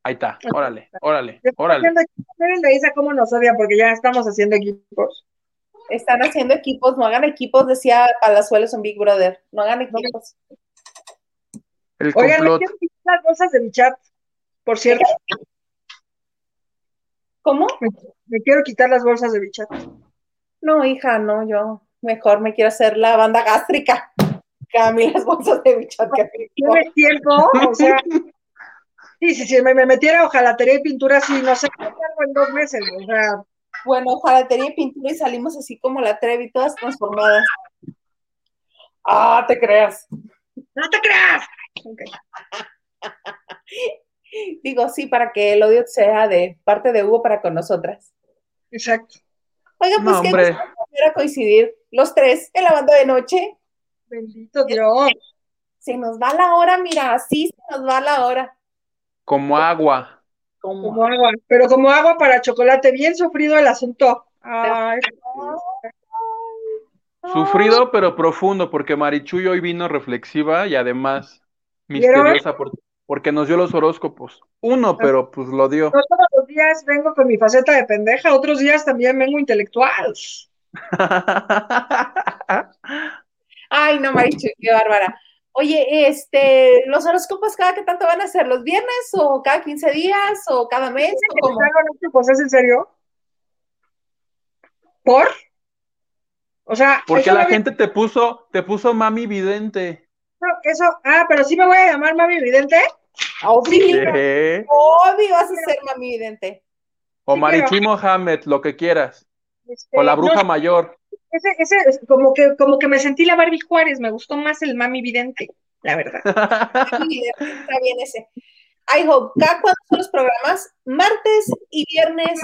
Speaker 2: Ahí está. Órale, órale, órale.
Speaker 3: le dice cómo nos odia porque ya estamos haciendo equipos.
Speaker 1: Están haciendo equipos, no hagan equipos, decía Palazuelos en Big Brother. No hagan equipos.
Speaker 2: El Oigan, me
Speaker 3: quiero quitar las bolsas de mi chat, por cierto.
Speaker 1: ¿Cómo?
Speaker 3: Me, quiero quitar las bolsas de mi chat.
Speaker 1: No, hija, no, yo mejor me quiero hacer la banda gástrica. Cami, las bolsas de mi chat.
Speaker 3: ¿Tienes tiempo? O sea, sí, sí, sí, me, me metiera hojalatería y pintura, sí, no sé, algo en dos meses, o sea.
Speaker 1: Bueno, hojalatería y pintura y salimos así como la Trevi, todas transformadas. Ah, te creas.
Speaker 3: No te creas.
Speaker 1: Digo, sí, para que el odio sea de parte de Hugo para con nosotras.
Speaker 3: Exacto.
Speaker 1: Oiga, pues que qué a coincidir los tres en la banda de noche.
Speaker 3: Bendito Dios.
Speaker 1: Se nos va la hora, mira, así se nos va la hora.
Speaker 2: Como agua.
Speaker 3: Como, agua, pero como agua para chocolate, bien sufrido el asunto. Ay,
Speaker 2: Sufrido pero profundo, porque Marichuy hoy vino reflexiva y además misteriosa porque nos dio los horóscopos. Uno, pero pues lo dio.
Speaker 3: todos los días vengo con mi faceta de pendeja, otros días también vengo intelectual.
Speaker 1: Ay, no, Marichuy, qué bárbara. Oye, este, ¿los horóscopos cada qué tanto van a ser? ¿Los viernes o cada 15 días o cada mes? ¿o cómo?
Speaker 3: ¿Es en serio? ¿Por? O sea,
Speaker 2: porque la gente te puso, te puso mami vidente.
Speaker 3: Eso, ah, pero sí me voy a llamar mami vidente.
Speaker 1: Obvio, obvio vas a ser mami vidente.
Speaker 2: O Marichi Mohamed, lo que quieras. o la este, bruja mayor.
Speaker 3: Ese, ese, como que, como que me sentí la Barbie Juárez, me gustó más el mami vidente, la verdad.
Speaker 1: está bien ese. I hope, ¿cada cuándo son los programas? Martes y viernes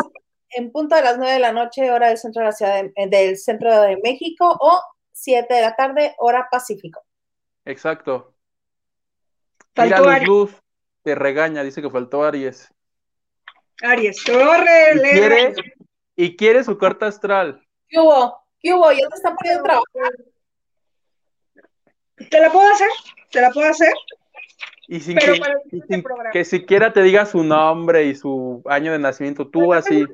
Speaker 1: en punto de las 9 de la noche, hora del centro de la ciudad del centro de México, o 7 de la tarde, hora Pacífico.
Speaker 2: Exacto. Faltó Mira, Luz, te regaña, dice que faltó Aries.
Speaker 3: Aries, corre,
Speaker 2: y quiere, y quiere su carta astral.
Speaker 1: ¿Qué hubo? ¿Qué hubo? ¿Ya te están poniendo trabajar?
Speaker 3: ¿Te la puedo hacer? ¿Te la puedo hacer?
Speaker 2: Y sin, que, que, siquiera te diga su nombre y su año de nacimiento, tú así.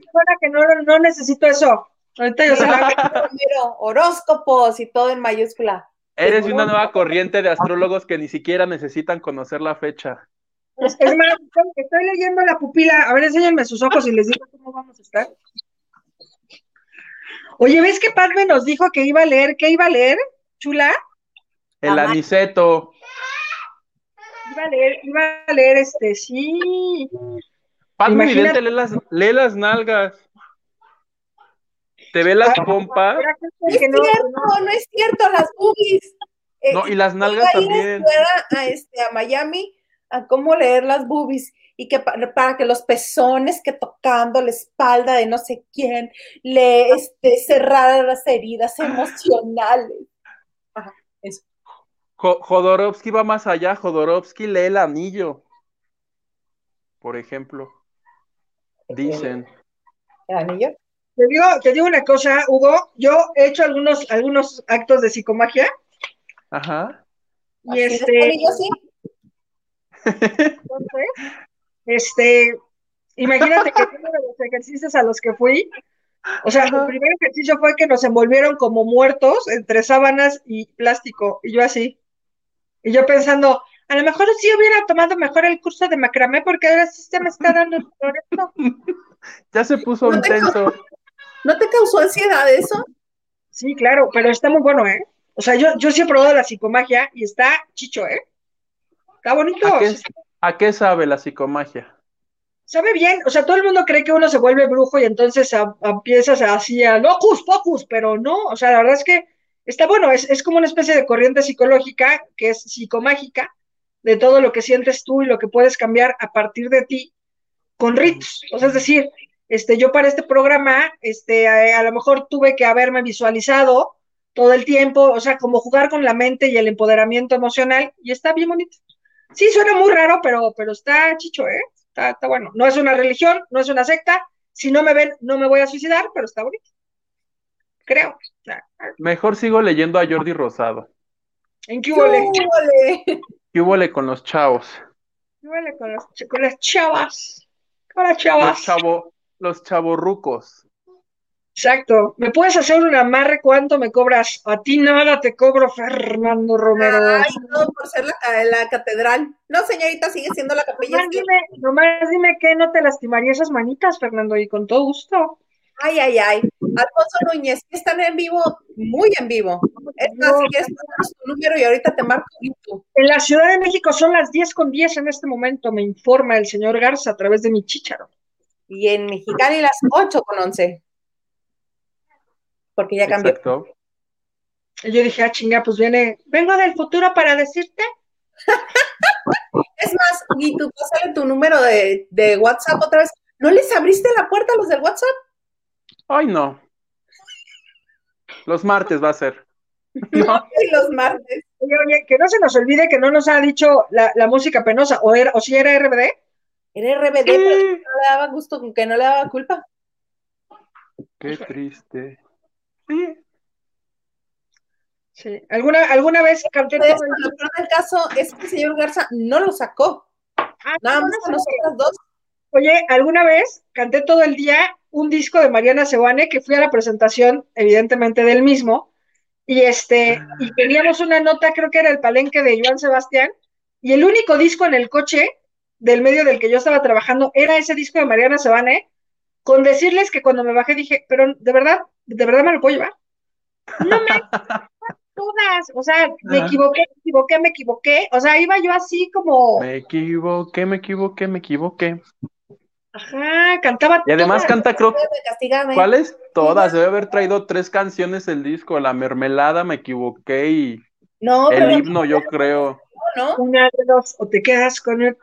Speaker 3: que no, no necesito eso. Ahorita yo se la
Speaker 1: horóscopos y todo en mayúscula.
Speaker 2: Eres una nueva corriente de astrólogos que ni siquiera necesitan conocer la fecha.
Speaker 3: Es, más, estoy leyendo la pupila. A ver, enséñenme sus ojos y les digo cómo vamos a estar. Oye, ¿ves que Padme nos dijo que iba a leer? ¿Qué iba a leer, chula?
Speaker 2: El aniceto.
Speaker 3: Iba a leer, iba a leer este, sí.
Speaker 2: Padme Imagínate... lee las, lee las nalgas. Te ve las pompas.
Speaker 1: No es cierto, no, es cierto, las boobies.
Speaker 2: Eh, no, y las nalgas también.
Speaker 1: A, este, a Miami a cómo leer las boobies y que para, que los pezones que tocando la espalda de no sé quién le este, cerraran las heridas emocionales. Ajá, eso.
Speaker 2: Jodorowsky va más allá, Jodorowsky lee el anillo, por ejemplo. Dicen.
Speaker 1: ¿El anillo?
Speaker 3: Te digo, te digo una cosa, Hugo, yo he hecho algunos, algunos actos de psicomagia.
Speaker 2: Ajá.
Speaker 3: Y este. sí? Entonces, este, imagínate que uno de los ejercicios a los que fui, o sea, el primer ejercicio fue que nos envolvieron como muertos entre sábanas y plástico, y yo así. Y yo pensando, a lo mejor sí hubiera tomado mejor el curso de macramé porque ahora sí se me está dando el esto.
Speaker 2: ya se puso intenso.
Speaker 1: ¿No te causó ansiedad eso?
Speaker 3: Sí, claro, pero está muy bueno, ¿eh? O sea, yo, yo sí he probado la psicomagia y está chicho, ¿eh? Está bonito.
Speaker 2: ¿A qué, a qué sabe la psicomagia?
Speaker 3: Sabe bien, o sea, todo el mundo cree que uno se vuelve brujo y entonces a- a- empiezas así a locus pocus, pero no, o sea, la verdad es que está bueno, es, es como una especie de corriente psicológica que es psicomágica, de todo lo que sientes tú y lo que puedes cambiar a partir de ti con ritos. O sea, es decir, este, yo para este programa, este, a, a lo mejor tuve que haberme visualizado todo el tiempo, o sea, como jugar con la mente y el empoderamiento emocional, y está bien bonito. Sí, suena muy raro, pero, pero está chicho, ¿eh? Está, está bueno. No es una religión, no es una secta. Si no me ven, no me voy a suicidar, pero está bonito. Creo.
Speaker 2: Mejor sigo leyendo a Jordi Rosado.
Speaker 3: ¿En qué huele?
Speaker 2: ¿Qué huele con los chavos?
Speaker 3: ¿Qué huele con, los ch- con las chavas? Con las
Speaker 2: Los
Speaker 3: chavas.
Speaker 2: chavo, los chavorrucos.
Speaker 3: Exacto. ¿Me puedes hacer un amarre? ¿Cuánto me cobras? A ti nada te cobro, Fernando Romero.
Speaker 1: Ay, todo por ser la, la catedral. No, señorita, sigue siendo la capilla.
Speaker 3: Nomás dime, nomás dime que no te lastimaría esas manitas, Fernando, y con todo gusto.
Speaker 1: Ay, ay, ay. Alfonso Núñez, que están en vivo, muy en vivo. Es más,
Speaker 3: No.
Speaker 1: ponemos tu número y ahorita te marco YouTube.
Speaker 3: En la Ciudad de México son las 10 con 10 en este momento, me informa el señor Garza a través de mi chícharo.
Speaker 1: Y en Mexicali las 8 con 11. Porque ya cambió.
Speaker 2: Exacto.
Speaker 3: Y yo dije, ah, chinga, pues viene, vengo del futuro para decirte.
Speaker 1: Es más, y tú pásale tu número de, de WhatsApp otra vez. ¿No les abriste la puerta a los del WhatsApp?
Speaker 2: Ay, no. Los martes va a ser. No.
Speaker 1: Y los martes.
Speaker 3: Oye, oye, que no se nos olvide que no nos ha dicho la, la música penosa, o, era, o si era RBD.
Speaker 1: Era RBD, pero no le daba gusto, que no le daba culpa.
Speaker 2: Qué triste. Sí.
Speaker 3: Sí. ¿Alguna, alguna vez canté
Speaker 1: Pero
Speaker 3: todo el-
Speaker 1: lo peor del caso es que el señor Garza no lo sacó.
Speaker 3: Ah,
Speaker 1: Nada
Speaker 3: no,
Speaker 1: más
Speaker 3: no.
Speaker 1: nosotras dos.
Speaker 3: Oye, alguna vez canté todo el día un disco de Mariana Sebane que fui a la presentación, evidentemente, del mismo, y este, y teníamos una nota, creo que era el palenque de Joan Sebastián, y el único disco en el coche del medio del que yo estaba trabajando era ese disco de Mariana Sebane, con decirles que cuando me bajé dije, pero de verdad, de verdad me lo puedo llevar. No me todas, o sea, me equivoqué, me equivoqué, me equivoqué, o sea, iba yo así como,
Speaker 2: Me equivoqué, me equivoqué, me equivoqué.
Speaker 3: ajá, cantaba
Speaker 2: Y además
Speaker 3: todas.
Speaker 2: canta, creo. ¿cuáles? Todas. Debe haber traído tres canciones el disco. La mermelada, me equivoqué y
Speaker 1: No,
Speaker 2: el
Speaker 1: pero
Speaker 2: himno, yo creo.
Speaker 1: No.
Speaker 3: Una de dos, o te quedas con el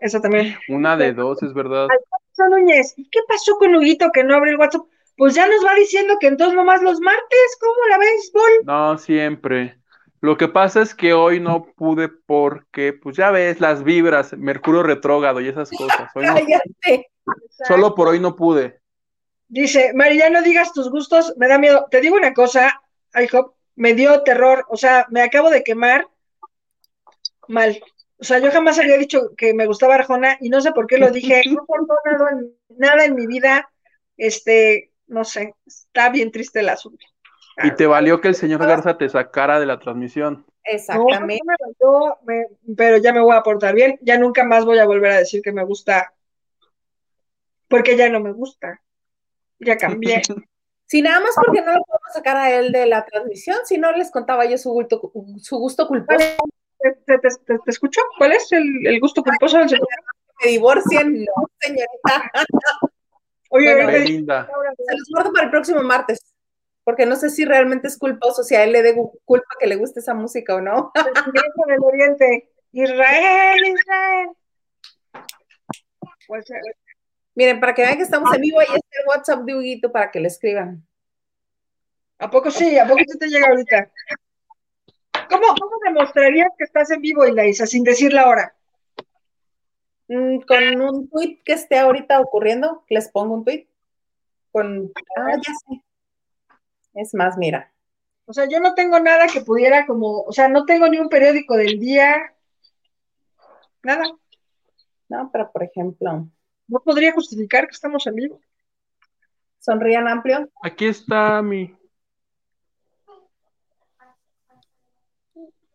Speaker 3: esa también.
Speaker 2: Una de dos, es verdad.
Speaker 3: Alfonso Núñez, ¿y qué pasó con Huguito que no abre el WhatsApp? Pues ya nos va diciendo que entonces nomás los martes, ¿cómo la ves, Bol?
Speaker 2: No, siempre. Lo que pasa es que hoy no pude porque, pues ya ves, las vibras, Mercurio retrógrado y esas cosas. Hoy no-
Speaker 1: Cállate.
Speaker 2: solo por hoy no pude.
Speaker 3: Dice, Mari, ya no digas tus gustos, me da miedo. Te digo una cosa, IHOP, me dio terror, o sea, me acabo de quemar mal. O sea, yo jamás había dicho que me gustaba Arjona y no sé por qué lo dije, no nada en, nada en mi vida, este, no sé, está bien triste el asunto.
Speaker 2: Y te valió que el señor Garza te sacara de la transmisión.
Speaker 1: Exactamente.
Speaker 3: no me valió, me- pero ya me voy a portar bien, ya nunca más voy a volver a decir que me gusta, porque ya no me gusta, ya cambié.
Speaker 1: Si nada más porque no lo podemos sacar a él de la transmisión, si no les contaba yo su gusto, su gusto culposo.
Speaker 3: ¿Te, te, te- te- te escucho? ¿Cuál es el, el gusto culposo del señor?
Speaker 1: Me divorcien, no, señorita.
Speaker 3: Oye,
Speaker 1: Bueno.
Speaker 3: Laura,
Speaker 1: Se los guardo para el próximo martes. Porque no sé si realmente es culposo, si a él le dé culpa que le guste esa música o no.
Speaker 3: el Congreso del Oriente, Israel, Israel. Pues, eh,
Speaker 1: Miren, para que vean que estamos en vivo, ahí está el WhatsApp de Huguito para que le escriban.
Speaker 3: ¿a poco sí? ¿A poco sí te llega ahorita? ¿Cómo, cómo demostrarías que estás en vivo, Ilaisa, sin decir la hora?
Speaker 1: Mm, con un tweet que esté ahorita ocurriendo, les pongo un tweet. Con, ah, ya sé. Es más, mira.
Speaker 3: O sea, yo no tengo nada que pudiera como, o sea, no tengo ni un periódico del día, nada.
Speaker 1: No, pero por ejemplo,
Speaker 3: No podría justificar que estamos en vivo.
Speaker 1: sonrían amplio.
Speaker 2: Aquí está mi.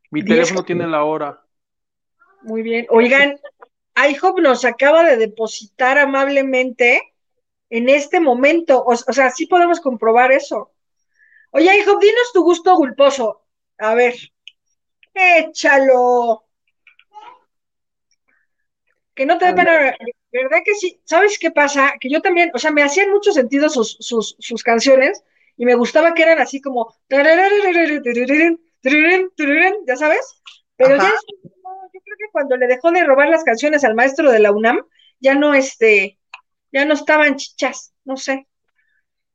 Speaker 2: Mi teléfono tiene la hora.
Speaker 3: Muy bien. Oigan, IHOP nos acaba de depositar amablemente en este momento. O, o sea, sí podemos comprobar eso. Oye, IHOP, dinos tu gusto culposo. A ver, échalo. Que no te dé pena, ¿verdad que sí? ¿Sabes qué pasa? Que yo también, o sea, me hacían mucho sentido sus, sus, sus canciones y me gustaba que eran así como, ya sabes, pero ya yo creo que cuando le dejó de robar las canciones al maestro de la UNAM, ya no, este, ya no estaban chichas, no sé.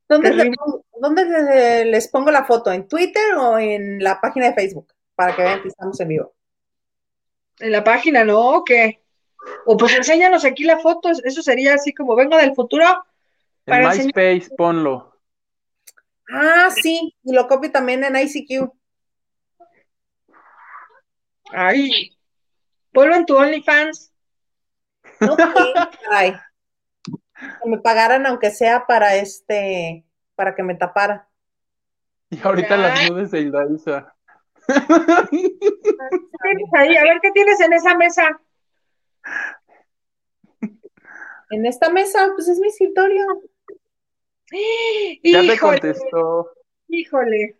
Speaker 1: ¿Dónde, ¿Dónde, les pongo la foto? ¿En Twitter o en la página de Facebook? Para que vean que estamos en vivo.
Speaker 3: En la página, ¿no? ¿O qué? O pues enséñanos aquí la foto, eso sería así como vengo del futuro.
Speaker 2: En MySpace, ponlo.
Speaker 1: Ah, sí, y lo copio también en ICQ.
Speaker 3: Ay, ponlo en tu OnlyFans.
Speaker 1: No ay. Que me pagaran aunque sea para este, para que me tapara.
Speaker 2: Y ahorita las nubes de Hildaisa.
Speaker 3: ahí? A ver qué tienes en esa mesa.
Speaker 1: En esta mesa, pues es mi escritorio.
Speaker 2: Ya te contestó.
Speaker 3: Híjole.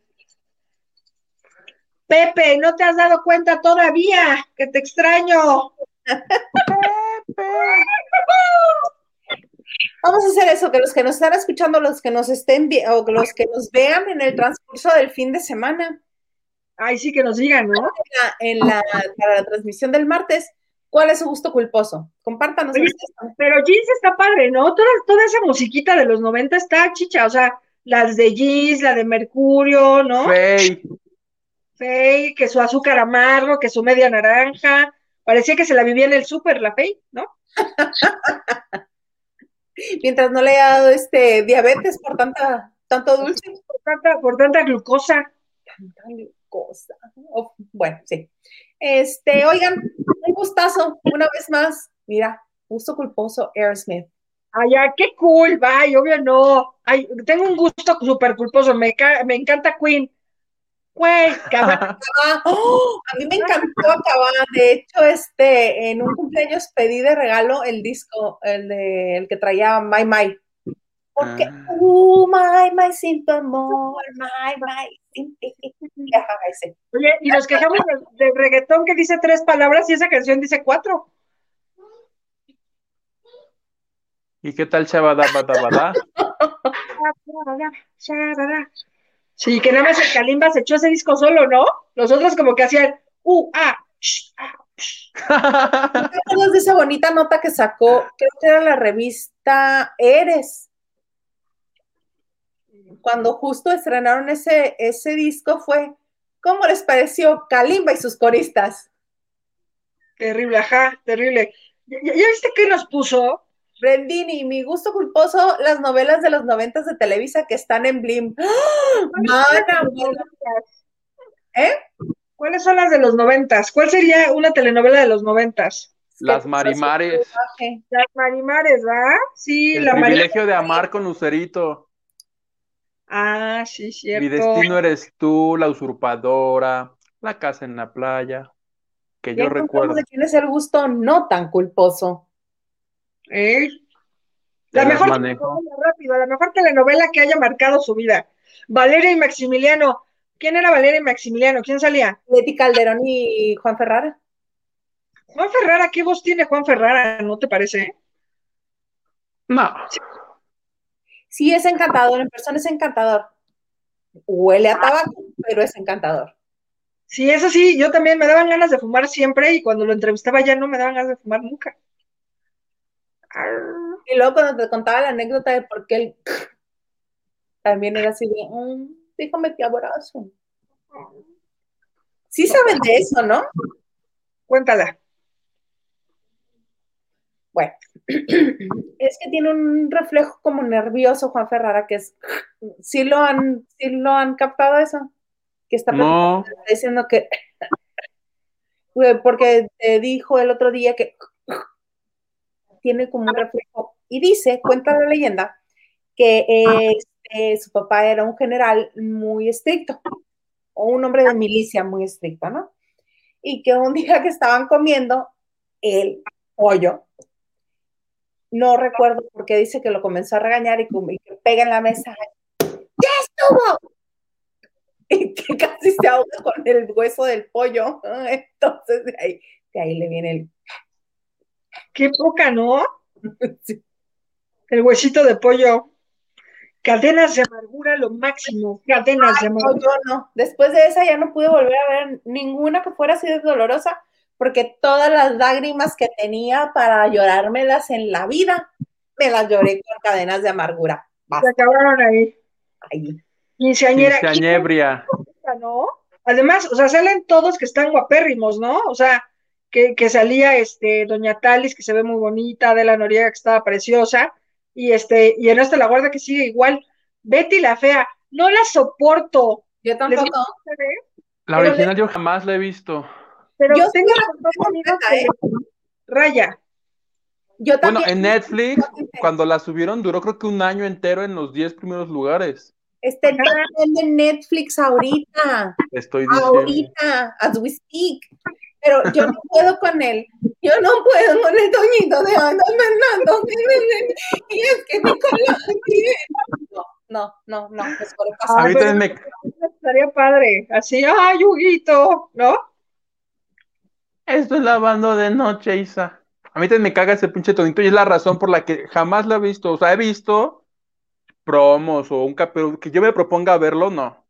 Speaker 3: Pepe, no te has dado cuenta todavía que te extraño. Pepe.
Speaker 1: Vamos a hacer eso, que los que nos están escuchando, los que nos estén o los que nos vean en el transcurso del fin de semana.
Speaker 3: Ay, sí, que nos digan, ¿no?
Speaker 1: En la, para la transmisión del martes, ¿cuál es su gusto culposo? Compártanos.
Speaker 3: pero Jeans está padre, ¿no? Toda, toda esa musiquita de los 90 está chicha, o sea, las de Jeans, la de Mercurio, ¿no?
Speaker 2: Fey,
Speaker 3: que su azúcar amargo, que su media naranja. Parecía que se la vivía en el súper, la Fey, ¿no?
Speaker 1: Mientras no le haya dado este diabetes por tanta, tanto dulce.
Speaker 3: Por tanta, por tanta glucosa.
Speaker 1: Tanta glucosa. bueno, sí. Este, oigan, un gustazo, una vez más. Mira, gusto culposo, Aerosmith.
Speaker 3: Ay, ya, qué cool, bye, obvio no. Ay, tengo un gusto súper culposo, me, me encanta Queen. Güey,
Speaker 1: ¡Oh! a mí me encantó acabar. De hecho, este, en un cumpleaños pedí de regalo el disco, el de el que traía My My. Porque, ah. uh, my, my, sin tu amor, my, my, sin
Speaker 3: Oye, y nos quejamos del reggaetón que dice tres palabras y esa canción dice cuatro.
Speaker 2: ¿Y qué tal Chabada Bada
Speaker 3: Sí, que nada más el Kalimba se echó ese disco solo, ¿no? Los otros como que hacían uh, ah, sh, ah,
Speaker 1: de esa bonita nota que sacó? Creo que era la revista Eres. Cuando justo estrenaron ese, ese disco fue, ¿cómo les pareció Kalimba y sus coristas?
Speaker 3: Terrible, ajá, terrible. ¿Ya, ya viste qué nos puso?
Speaker 1: Brendini, mi gusto culposo, las novelas de los noventas de Televisa que están en Blim. ¡Ah!
Speaker 3: ¿Eh? ¿Cuáles son las de los noventas? ¿Cuál sería una telenovela de los noventas?
Speaker 2: Las Marimares.
Speaker 3: Las Marimares, ¿va? Sí,
Speaker 2: El privilegio de amar con Lucerito.
Speaker 3: Ah, sí, cierto.
Speaker 2: Mi destino eres tú, la usurpadora, la casa en la playa, que yo recuerdo.
Speaker 1: de quién es el gusto no tan culposo.
Speaker 3: ¿Eh? La mejor telenovela, rápido, la mejor telenovela que haya marcado su vida. Valeria y Maximiliano. ¿Quién era Valeria y Maximiliano? ¿Quién salía?
Speaker 1: Leti Calderón y Juan Ferrara.
Speaker 3: Juan Ferrara, ¿qué voz tiene Juan Ferrara? ¿No te parece?
Speaker 2: No.
Speaker 1: Sí. es encantador, en persona es encantador. Huele a tabaco, pero es encantador.
Speaker 3: Sí, eso sí, yo también me daban ganas de fumar siempre y cuando lo entrevistaba ya no me daban ganas de fumar nunca.
Speaker 1: Y luego cuando te contaba la anécdota de por qué él también era así de, mm, déjame te abrazo. Sí saben de eso, ¿no?
Speaker 3: Cuéntala.
Speaker 1: Bueno, es que tiene un reflejo como nervioso Juan Ferrara, que es, sí lo han, sí lo han captado eso, que está, diciendo que, porque te dijo el otro día que tiene como un reflejo. Y dice, cuenta la leyenda, que este, su papá era un general muy estricto, o un hombre de milicia muy estricto, ¿no? Y que un día que estaban comiendo el pollo, no recuerdo por qué dice que lo comenzó a regañar y, que pega en la mesa. ¡Ya estuvo! y que casi se ahoga con el hueso del pollo. Entonces de ahí, de ahí le viene el...
Speaker 3: Qué poca, ¿no? El huesito de pollo. Cadenas de amargura, lo máximo. Cadenas de amargura.
Speaker 1: No, yo no. Después de esa ya no pude volver a ver ninguna que fuera así de dolorosa, porque todas las lágrimas que tenía para llorármelas en la vida, me las lloré con cadenas de amargura.
Speaker 3: Se acabaron ahí.
Speaker 1: Ahí.
Speaker 3: Quinceañera.
Speaker 2: Quinceañebria.
Speaker 3: ¿no? Además, o sea, salen todos que están guapérrimos, ¿no? O sea, que, que salía este Doña Talis, que se ve muy bonita, Adela Noriega, que estaba preciosa, y este, y en esta la guarda que sigue igual. Betty la fea, no la soporto.
Speaker 1: Yo tampoco.
Speaker 2: La original yo jamás la he visto.
Speaker 3: Pero
Speaker 1: Yo
Speaker 3: tengo
Speaker 1: la ¿eh?
Speaker 3: que Raya.
Speaker 1: Yo
Speaker 2: Bueno,
Speaker 1: también.
Speaker 2: en Netflix, cuando la subieron, duró creo que un año entero en los 10 primeros lugares.
Speaker 1: Está en de Netflix ahorita.
Speaker 2: Estoy diciendo.
Speaker 1: Ahorita, as we speak. Pero yo no puedo con él. Yo no puedo con el Toñito de Ana Fernando. Y es que Nicolás. No, no, no, no. me sobrepasa.
Speaker 2: A mí
Speaker 3: pero-
Speaker 2: también me,
Speaker 3: Estaría padre. Así, ay, Huguito, ¿no?
Speaker 2: Estoy lavando de noche, Isa. A mí también me caga ese pinche tonito y es la razón por la que jamás lo he visto. O sea, he visto promos o un capítulo que yo me proponga verlo, no.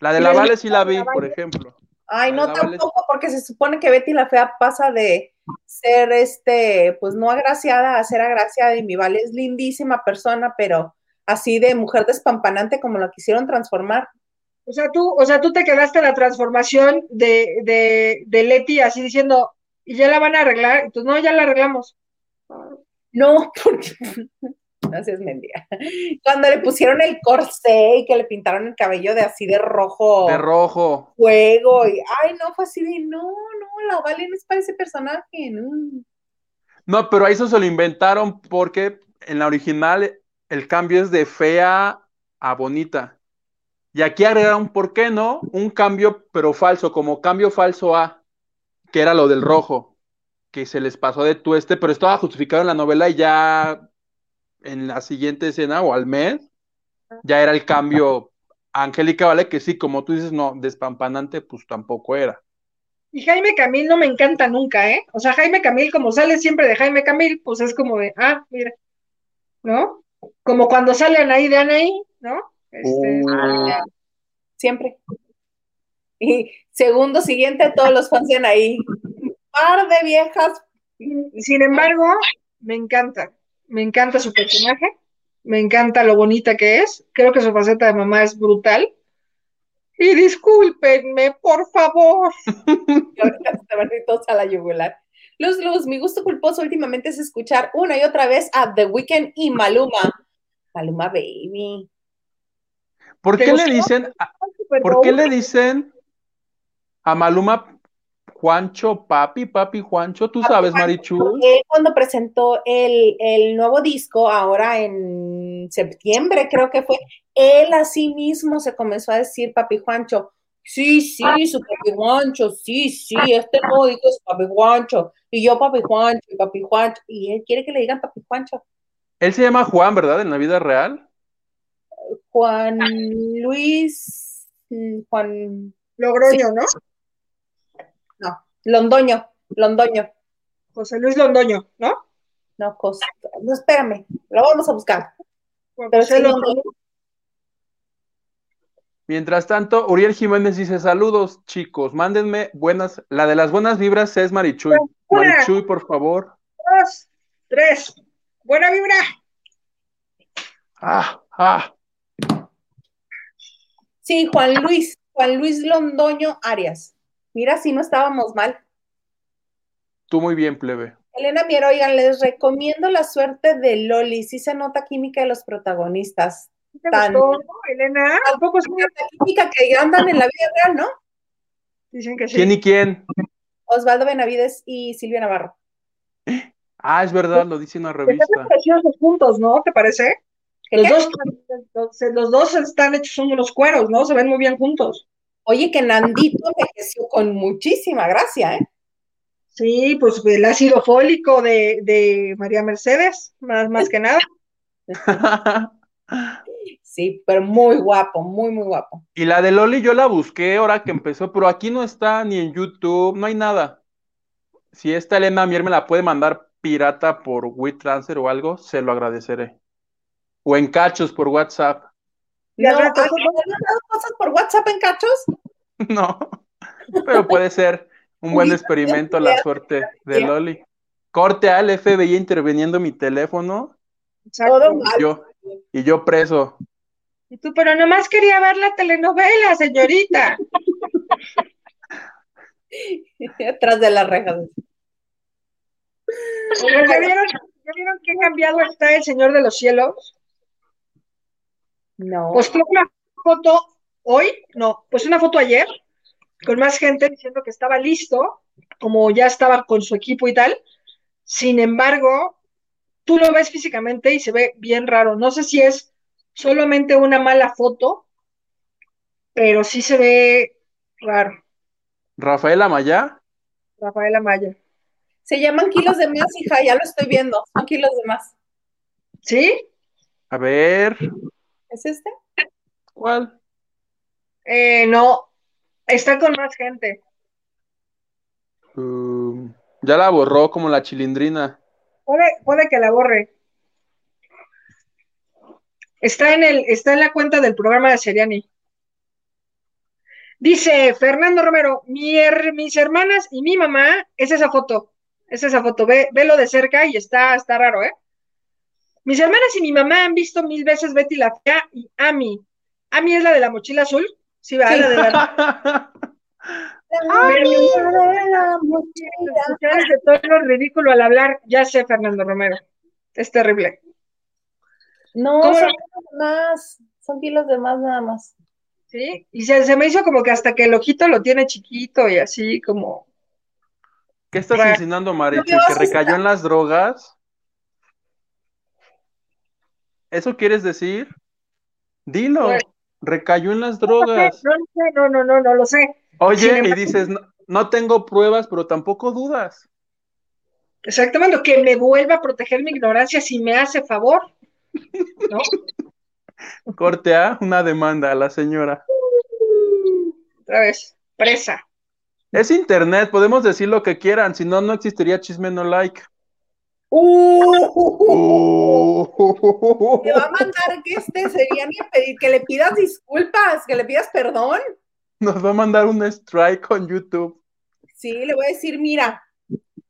Speaker 2: La de
Speaker 3: ¿Y
Speaker 2: la Vale sí la vi,
Speaker 3: la
Speaker 2: por ejemplo.
Speaker 1: Ay, no tampoco, porque se supone que Betty la Fea pasa de ser este, pues no agraciada a ser agraciada y mi Vale es lindísima persona, pero así de mujer despampanante como la quisieron transformar.
Speaker 3: O sea, tú, o sea, tú te quedaste en la transformación de, de, de Leti así diciendo, y ya la van a arreglar. Entonces, no, ya la arreglamos.
Speaker 1: No, porque no seas mendiga. Cuando le pusieron el corsé y que le pintaron el cabello de así de rojo
Speaker 2: De rojo.
Speaker 1: fuego y ay, no, fue así de no, no, la Vale no es para ese personaje, no.
Speaker 2: No, pero a eso se lo inventaron porque en la original el cambio es de fea a bonita. Y aquí agregaron, ¿por qué no? Un cambio, pero falso, como cambio falso A, que era lo del rojo, que se les pasó de tueste, pero estaba justificado en la novela y ya en la siguiente escena o al mes, ya era el cambio Angélica, ¿vale? Que sí, como tú dices, no, despampanante, pues tampoco era.
Speaker 3: Y Jaime Camil no me encanta nunca, ¿eh? O sea, Jaime Camil, como sale siempre de Jaime Camil, pues es como de, ah, mira, ¿no? Como cuando sale Anaí de Anaí, ¿no? Este,
Speaker 2: Uh,
Speaker 1: Siempre. Y segundo siguiente, todos los fans de ahí. Un par de viejas.
Speaker 3: Sin embargo, me encanta, me encanta su personaje, me encanta lo bonita que es, creo que su faceta de mamá es brutal. Y discúlpenme, por favor.
Speaker 1: Y ahorita se van a ir todos a la yugular. Luz, Luz, mi gusto culposo últimamente es escuchar una y otra vez a The Weeknd y Maluma. Maluma Baby.
Speaker 2: ¿Por
Speaker 3: ¿Te
Speaker 2: qué le dicen,
Speaker 3: Super
Speaker 2: ¿Por qué le dicen a Maluma Juancho Papi, Papi Juancho? ¿Tú sabes, Marichu?
Speaker 1: Él cuando presentó el, el nuevo disco, ahora en septiembre creo que fue, él a sí mismo se comenzó a decir Papi Juancho. Sí, sí, su Papi Juancho, sí, sí, este nuevo disco es Papi Juancho. Y yo Papi Juancho, y Papi Juancho. Y él quiere que le digan Papi Juancho.
Speaker 2: Él se llama Juan, ¿verdad? En la vida real.
Speaker 1: Juan Luis, mm, Juan,
Speaker 3: Logroño, ¿no?
Speaker 1: No, Londoño, Londoño,
Speaker 3: José Luis Londoño, ¿no?
Speaker 1: no, Costa, no, espérame, lo vamos a buscar. Pero
Speaker 3: José
Speaker 1: sí,
Speaker 3: Londoño.
Speaker 2: Mientras tanto, Uriel Jiménez dice: Saludos, chicos, mándenme buenas. La de las buenas vibras es Marichuy. Marichuy, por favor.
Speaker 3: Dos, tres. Buena vibra.
Speaker 2: Ah, ah.
Speaker 1: Sí, Juan Luis, Juan Luis Londoño Arias. Mira, si no estábamos mal.
Speaker 2: Tú muy bien, plebe.
Speaker 1: Elena Mier, oigan, les recomiendo la suerte de Loli. Sí se nota química de los protagonistas.
Speaker 3: ¿Te
Speaker 1: Tan-
Speaker 3: gustó, Elena? ¿A poco sí?
Speaker 1: La química que andan en la vida real, ¿no?
Speaker 3: Dicen que sí.
Speaker 2: ¿Quién y quién?
Speaker 1: Osvaldo Benavides y Silvia Navarro.
Speaker 2: Ah, es verdad, lo dice en una
Speaker 3: Están
Speaker 2: revista.
Speaker 3: preciosos juntos, ¿no? ¿Te parece?
Speaker 1: ¿Qué,
Speaker 3: Los
Speaker 1: qué?
Speaker 3: dos, los, los dos están hechos unos cueros, ¿no? Se ven muy bien juntos.
Speaker 1: Oye, que Nandito envejeció con muchísima gracia, ¿eh?
Speaker 3: Sí, pues el ácido fólico de, de María Mercedes, más, más que nada.
Speaker 1: Sí, pero muy guapo, muy, muy guapo.
Speaker 2: Y la de Loli yo la busqué ahora que empezó, pero aquí no está ni en YouTube, no hay nada. Si esta Elena Mier me la puede mandar pirata por WeTransfer o algo, se lo agradeceré. O en cachos por WhatsApp.
Speaker 1: No, ¿has mandado cosas por WhatsApp en cachos?
Speaker 2: No, pero puede ser un buen experimento la suerte de Loli. Corte al FBI interviniendo mi teléfono.
Speaker 1: Todo
Speaker 2: Yo, y yo preso.
Speaker 3: Y tú, pero nomás quería ver la telenovela, señorita.
Speaker 1: Atrás de las rejas.
Speaker 3: ¿Ya vieron, ¿Ya vieron qué cambiado está el Señor de los Cielos?
Speaker 1: No.
Speaker 3: Postó una foto hoy, no, pues una foto ayer, con más gente diciendo que estaba listo, como ya estaba con su equipo y tal. Sin embargo, tú lo ves físicamente y se ve bien raro. No sé si es solamente una mala foto, pero sí se ve raro.
Speaker 2: ¿Rafael Amaya?
Speaker 3: Rafael Amaya.
Speaker 1: Se llaman kilos de más, hija, ya lo estoy viendo. Son kilos de más.
Speaker 3: ¿Sí?
Speaker 2: A ver.
Speaker 1: ¿Es este?
Speaker 2: ¿Cuál?
Speaker 3: Eh, no, está con más gente.
Speaker 2: Um, ya la borró como la chilindrina.
Speaker 3: Puede, puede que la borre. Está en, el, está en la cuenta del programa de Seriani. Dice Fernando Romero, mi her- mis hermanas y mi mamá, es esa foto, es esa foto, ve, velo de cerca y está, está raro, ¿eh? Mis hermanas y mi mamá han visto mil veces Betty la Fea y Ami. Ami es la de la mochila azul, sí, va,
Speaker 1: Sí.
Speaker 3: la de la... De todo lo ridículo al hablar, ya sé, Fernando Romero, es terrible.
Speaker 1: No,
Speaker 3: ¿Cómo
Speaker 1: son
Speaker 3: lo-
Speaker 1: kilos de más. Son kilos de más nada más.
Speaker 3: ¿Sí? Y se, se me hizo como que hasta que el ojito lo tiene chiquito y así como...
Speaker 2: ¿Qué estás
Speaker 3: Ra-
Speaker 2: insinuando, ¿Que recayó en las drogas? ¿Eso quieres decir? Dilo,
Speaker 3: Pues-
Speaker 2: recayó en las drogas.
Speaker 3: No lo sé, no, no, no, no lo sé.
Speaker 2: Oye, y dices, no, no tengo pruebas, pero tampoco dudas.
Speaker 3: Exactamente, que me vuelva a proteger mi ignorancia si me hace favor. ¿No?
Speaker 2: Corte A, una demanda a la señora.
Speaker 3: Otra vez, presa.
Speaker 2: Es internet, podemos decir lo que quieran, si no, no existiría chisme no like.
Speaker 1: Uh,
Speaker 2: Uh.
Speaker 1: Te va a mandar que este sería ni a pedir que le pidas disculpas, que le pidas perdón.
Speaker 2: Nos va a mandar un strike con YouTube.
Speaker 1: Sí, le voy a decir, mira,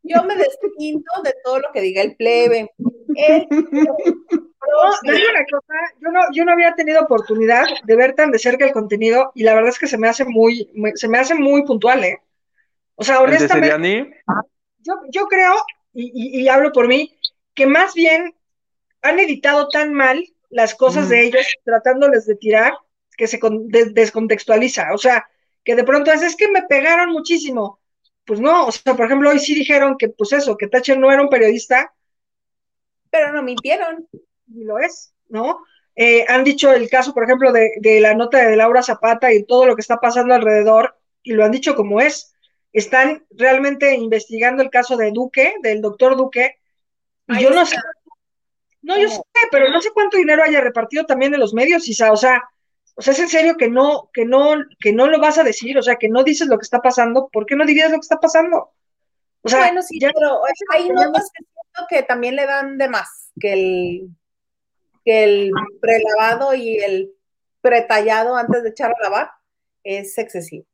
Speaker 1: yo me desquinto de todo lo que diga el plebe. Él-
Speaker 3: No, te digo una cosa, yo no, yo no había tenido oportunidad de ver tan de cerca el contenido y la verdad es que se me hace muy, muy- se me hace muy puntual, ¿eh? O sea,
Speaker 2: El
Speaker 3: honestamente, yo, yo creo, y, y- y hablo por mí, que más bien han editado tan mal las cosas
Speaker 2: Mm.
Speaker 3: de ellos, tratándoles de tirar, que se con- de- descontextualiza. O sea, que de pronto es, es que me pegaron muchísimo. Pues no, o sea, por ejemplo, hoy sí dijeron que, pues eso, que Thatcher no era un periodista,
Speaker 1: pero no mintieron.
Speaker 3: y lo es, ¿no? Eh, han dicho el caso, por ejemplo, de, de la nota de Laura Zapata y todo lo que está pasando alrededor, y lo han dicho como es. Están realmente investigando el caso de Duque, del doctor Duque, y yo no sé, no, yo sé, pero no sé cuánto dinero haya repartido también en los medios, Isa, o sea, o sea, es en serio que no, que no, que no lo vas a decir, o sea, que no dices lo que está pasando, ¿por qué no dirías lo que está pasando? O sea,
Speaker 1: bueno, sí,
Speaker 3: ya-
Speaker 1: pero hay notas que siento que también le dan de más que el, que el prelavado y el pretallado antes de echar a lavar es excesivo.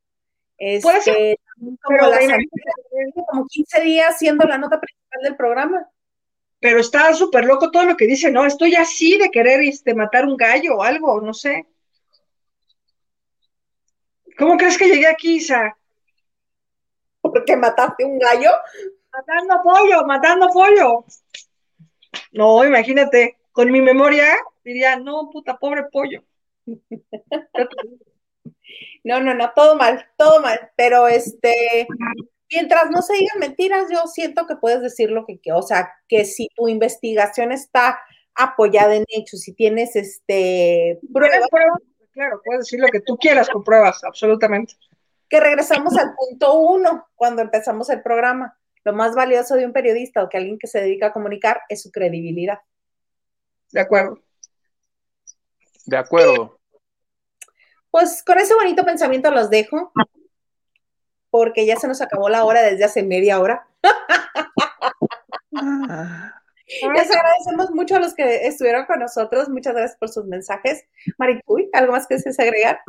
Speaker 3: Puede ser,
Speaker 1: Este, como
Speaker 3: pero
Speaker 1: la
Speaker 3: imagínate,
Speaker 1: semana- como 15 días siendo la nota principal del programa.
Speaker 3: pero está súper loco todo lo que dice, ¿no? Estoy así de querer este, matar un gallo o algo, no sé. ¿Cómo crees que llegué aquí, Isa?
Speaker 1: Porque mataste un gallo.
Speaker 3: Matando pollo, matando pollo. No, imagínate, con mi memoria diría, no, puta, pobre pollo.
Speaker 1: No, no, no, todo mal, todo mal. Pero este, mientras no se digan mentiras, yo siento que puedes decir lo que, que- o sea, que si tu investigación está apoyada en hechos, si tienes este pruebas,
Speaker 3: ¿Tienes pruebas? Claro, puedes decir lo que tú quieras con pruebas, absolutamente.
Speaker 1: que regresamos al punto uno cuando empezamos el programa. Lo más valioso de un periodista o que alguien que se dedica a comunicar es su credibilidad.
Speaker 3: De acuerdo.
Speaker 2: De acuerdo.
Speaker 1: Pues con ese bonito pensamiento los dejo, porque ya se nos acabó la hora desde hace media hora. Les agradecemos mucho a los que estuvieron con nosotros. Muchas gracias por sus mensajes. Maricuy, ¿algo más que desees agregar?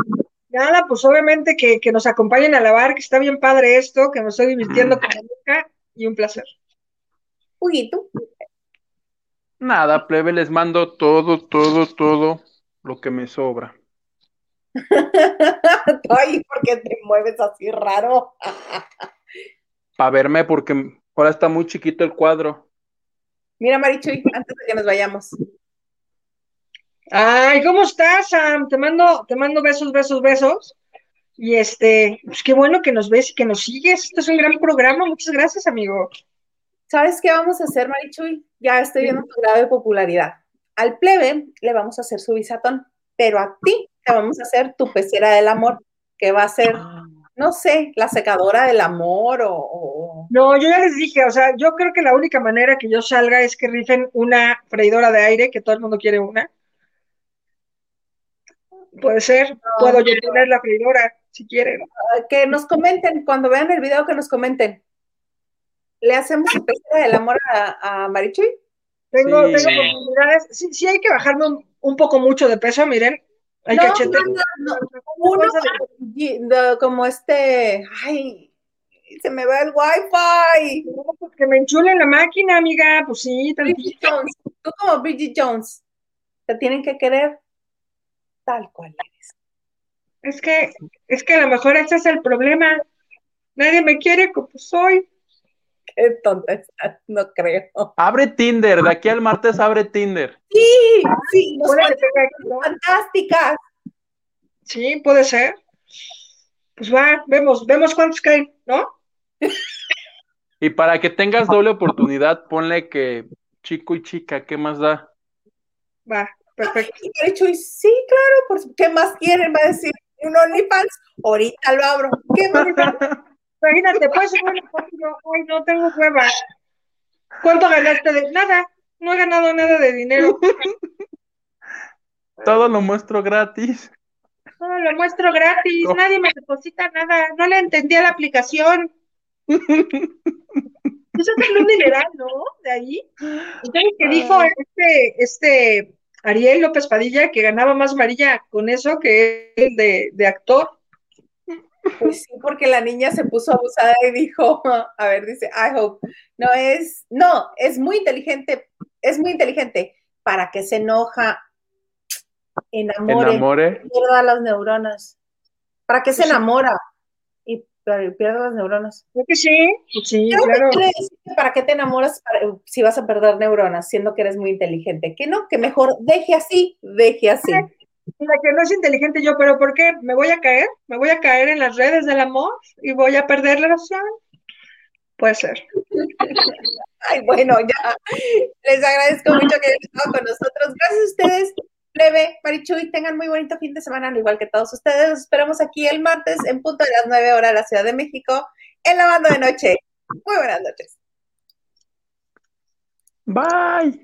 Speaker 3: Nada, pues obviamente que, nos acompañen a lavar, que está bien padre esto, que me estoy divirtiendo con nunca y un placer.
Speaker 1: ¿tú?
Speaker 2: Nada, plebe, les mando todo, todo, todo lo que me sobra.
Speaker 1: Ay, ¿por qué te mueves así raro?
Speaker 2: Para verme, porque ahora está muy chiquito el cuadro.
Speaker 1: Mira, Marichuy, antes de que nos vayamos.
Speaker 3: Ay, ¿cómo estás, Sam? Te mando, te mando besos, besos, besos. Y este, pues qué bueno que nos ves y que nos sigues. Este es un gran programa. Muchas gracias, amigo.
Speaker 1: ¿Sabes qué vamos a hacer, Marichuy? Ya estoy viendo tu grado de popularidad. Al plebe le vamos a hacer su bisatón, pero a ti te vamos a hacer tu pecera del amor, que va a ser, ah. no sé, la secadora del amor o,
Speaker 3: No, yo ya les dije, o sea, yo creo que la única manera que yo salga es que rifen una freidora de aire, que todo el mundo quiere una Puede ser, puedo yo tener la freidora, si quieren.
Speaker 1: Que nos comenten, cuando vean el video, que nos comenten. ¿Le hacemos el del amor a, a Marichuy?
Speaker 3: Tengo, tengo posibilidades. Sí, sí, hay que bajarme un, poco mucho de peso, miren. No, cachete.
Speaker 1: No, Uno como este, ay, se me va el wifi.
Speaker 3: pues que me enchule la máquina, amiga, pues sí,
Speaker 1: Bridget Jones. Tú como Bridget Jones, te tienen que querer tal cual eres.
Speaker 3: Es que, es que a lo mejor ese es el problema. Nadie me quiere como soy.
Speaker 1: Estás, no creo.
Speaker 2: Abre Tinder, de aquí al martes abre Tinder.
Speaker 1: Sí, sí, fantásticas.
Speaker 3: Sí, puede ser. Pues va, vemos, vemos cuántos caen, ¿no?
Speaker 2: Y para que tengas doble oportunidad, ponle que chico y chica, ¿qué más da?
Speaker 3: Va, Perfecto.
Speaker 1: Y dicho, sí, claro, por, ¿qué más quieren? Va a decir, un OnlyFans, ahorita lo abro. ¿Qué más?
Speaker 3: Imagínate, pues, bueno, ay, no tengo hueva. ¿Cuánto ganaste de nada? No he ganado nada de dinero.
Speaker 2: Todo lo muestro gratis.
Speaker 3: Todo lo muestro gratis, nadie me deposita nada, no le entendía la aplicación. Eso es un dineral, ¿no? De ahí. Entonces, que dijo este, este Ariel López Padilla, que ganaba más María con eso que el de, actor.
Speaker 1: Pues sí, porque la niña se puso abusada y dijo, a ver, dice, I hope, no es, no, es muy inteligente, es muy inteligente, para que se enoja, enamore, enamore. pierda las neuronas, para que se enamora pierde las neuronas.
Speaker 3: Creo que sí, sí, claro.
Speaker 1: ¿Para qué te enamoras si vas a perder neuronas, siendo que eres muy inteligente? Que no, que mejor deje así, deje así.
Speaker 3: La que no es inteligente yo, pero ¿por qué? ¿Me voy a caer? ¿Me voy a caer en las redes del amor y voy a perder la noción? Puede ser.
Speaker 1: Ay, bueno, ya. Les agradezco mucho que hayan estado con nosotros. Gracias a ustedes Plebe, Marichuy, tengan muy bonito fin de semana, al igual que todos ustedes. Los esperamos aquí el martes en punto de las 9 horas de la Ciudad de México en la banda de noche. Muy buenas noches.
Speaker 2: Bye.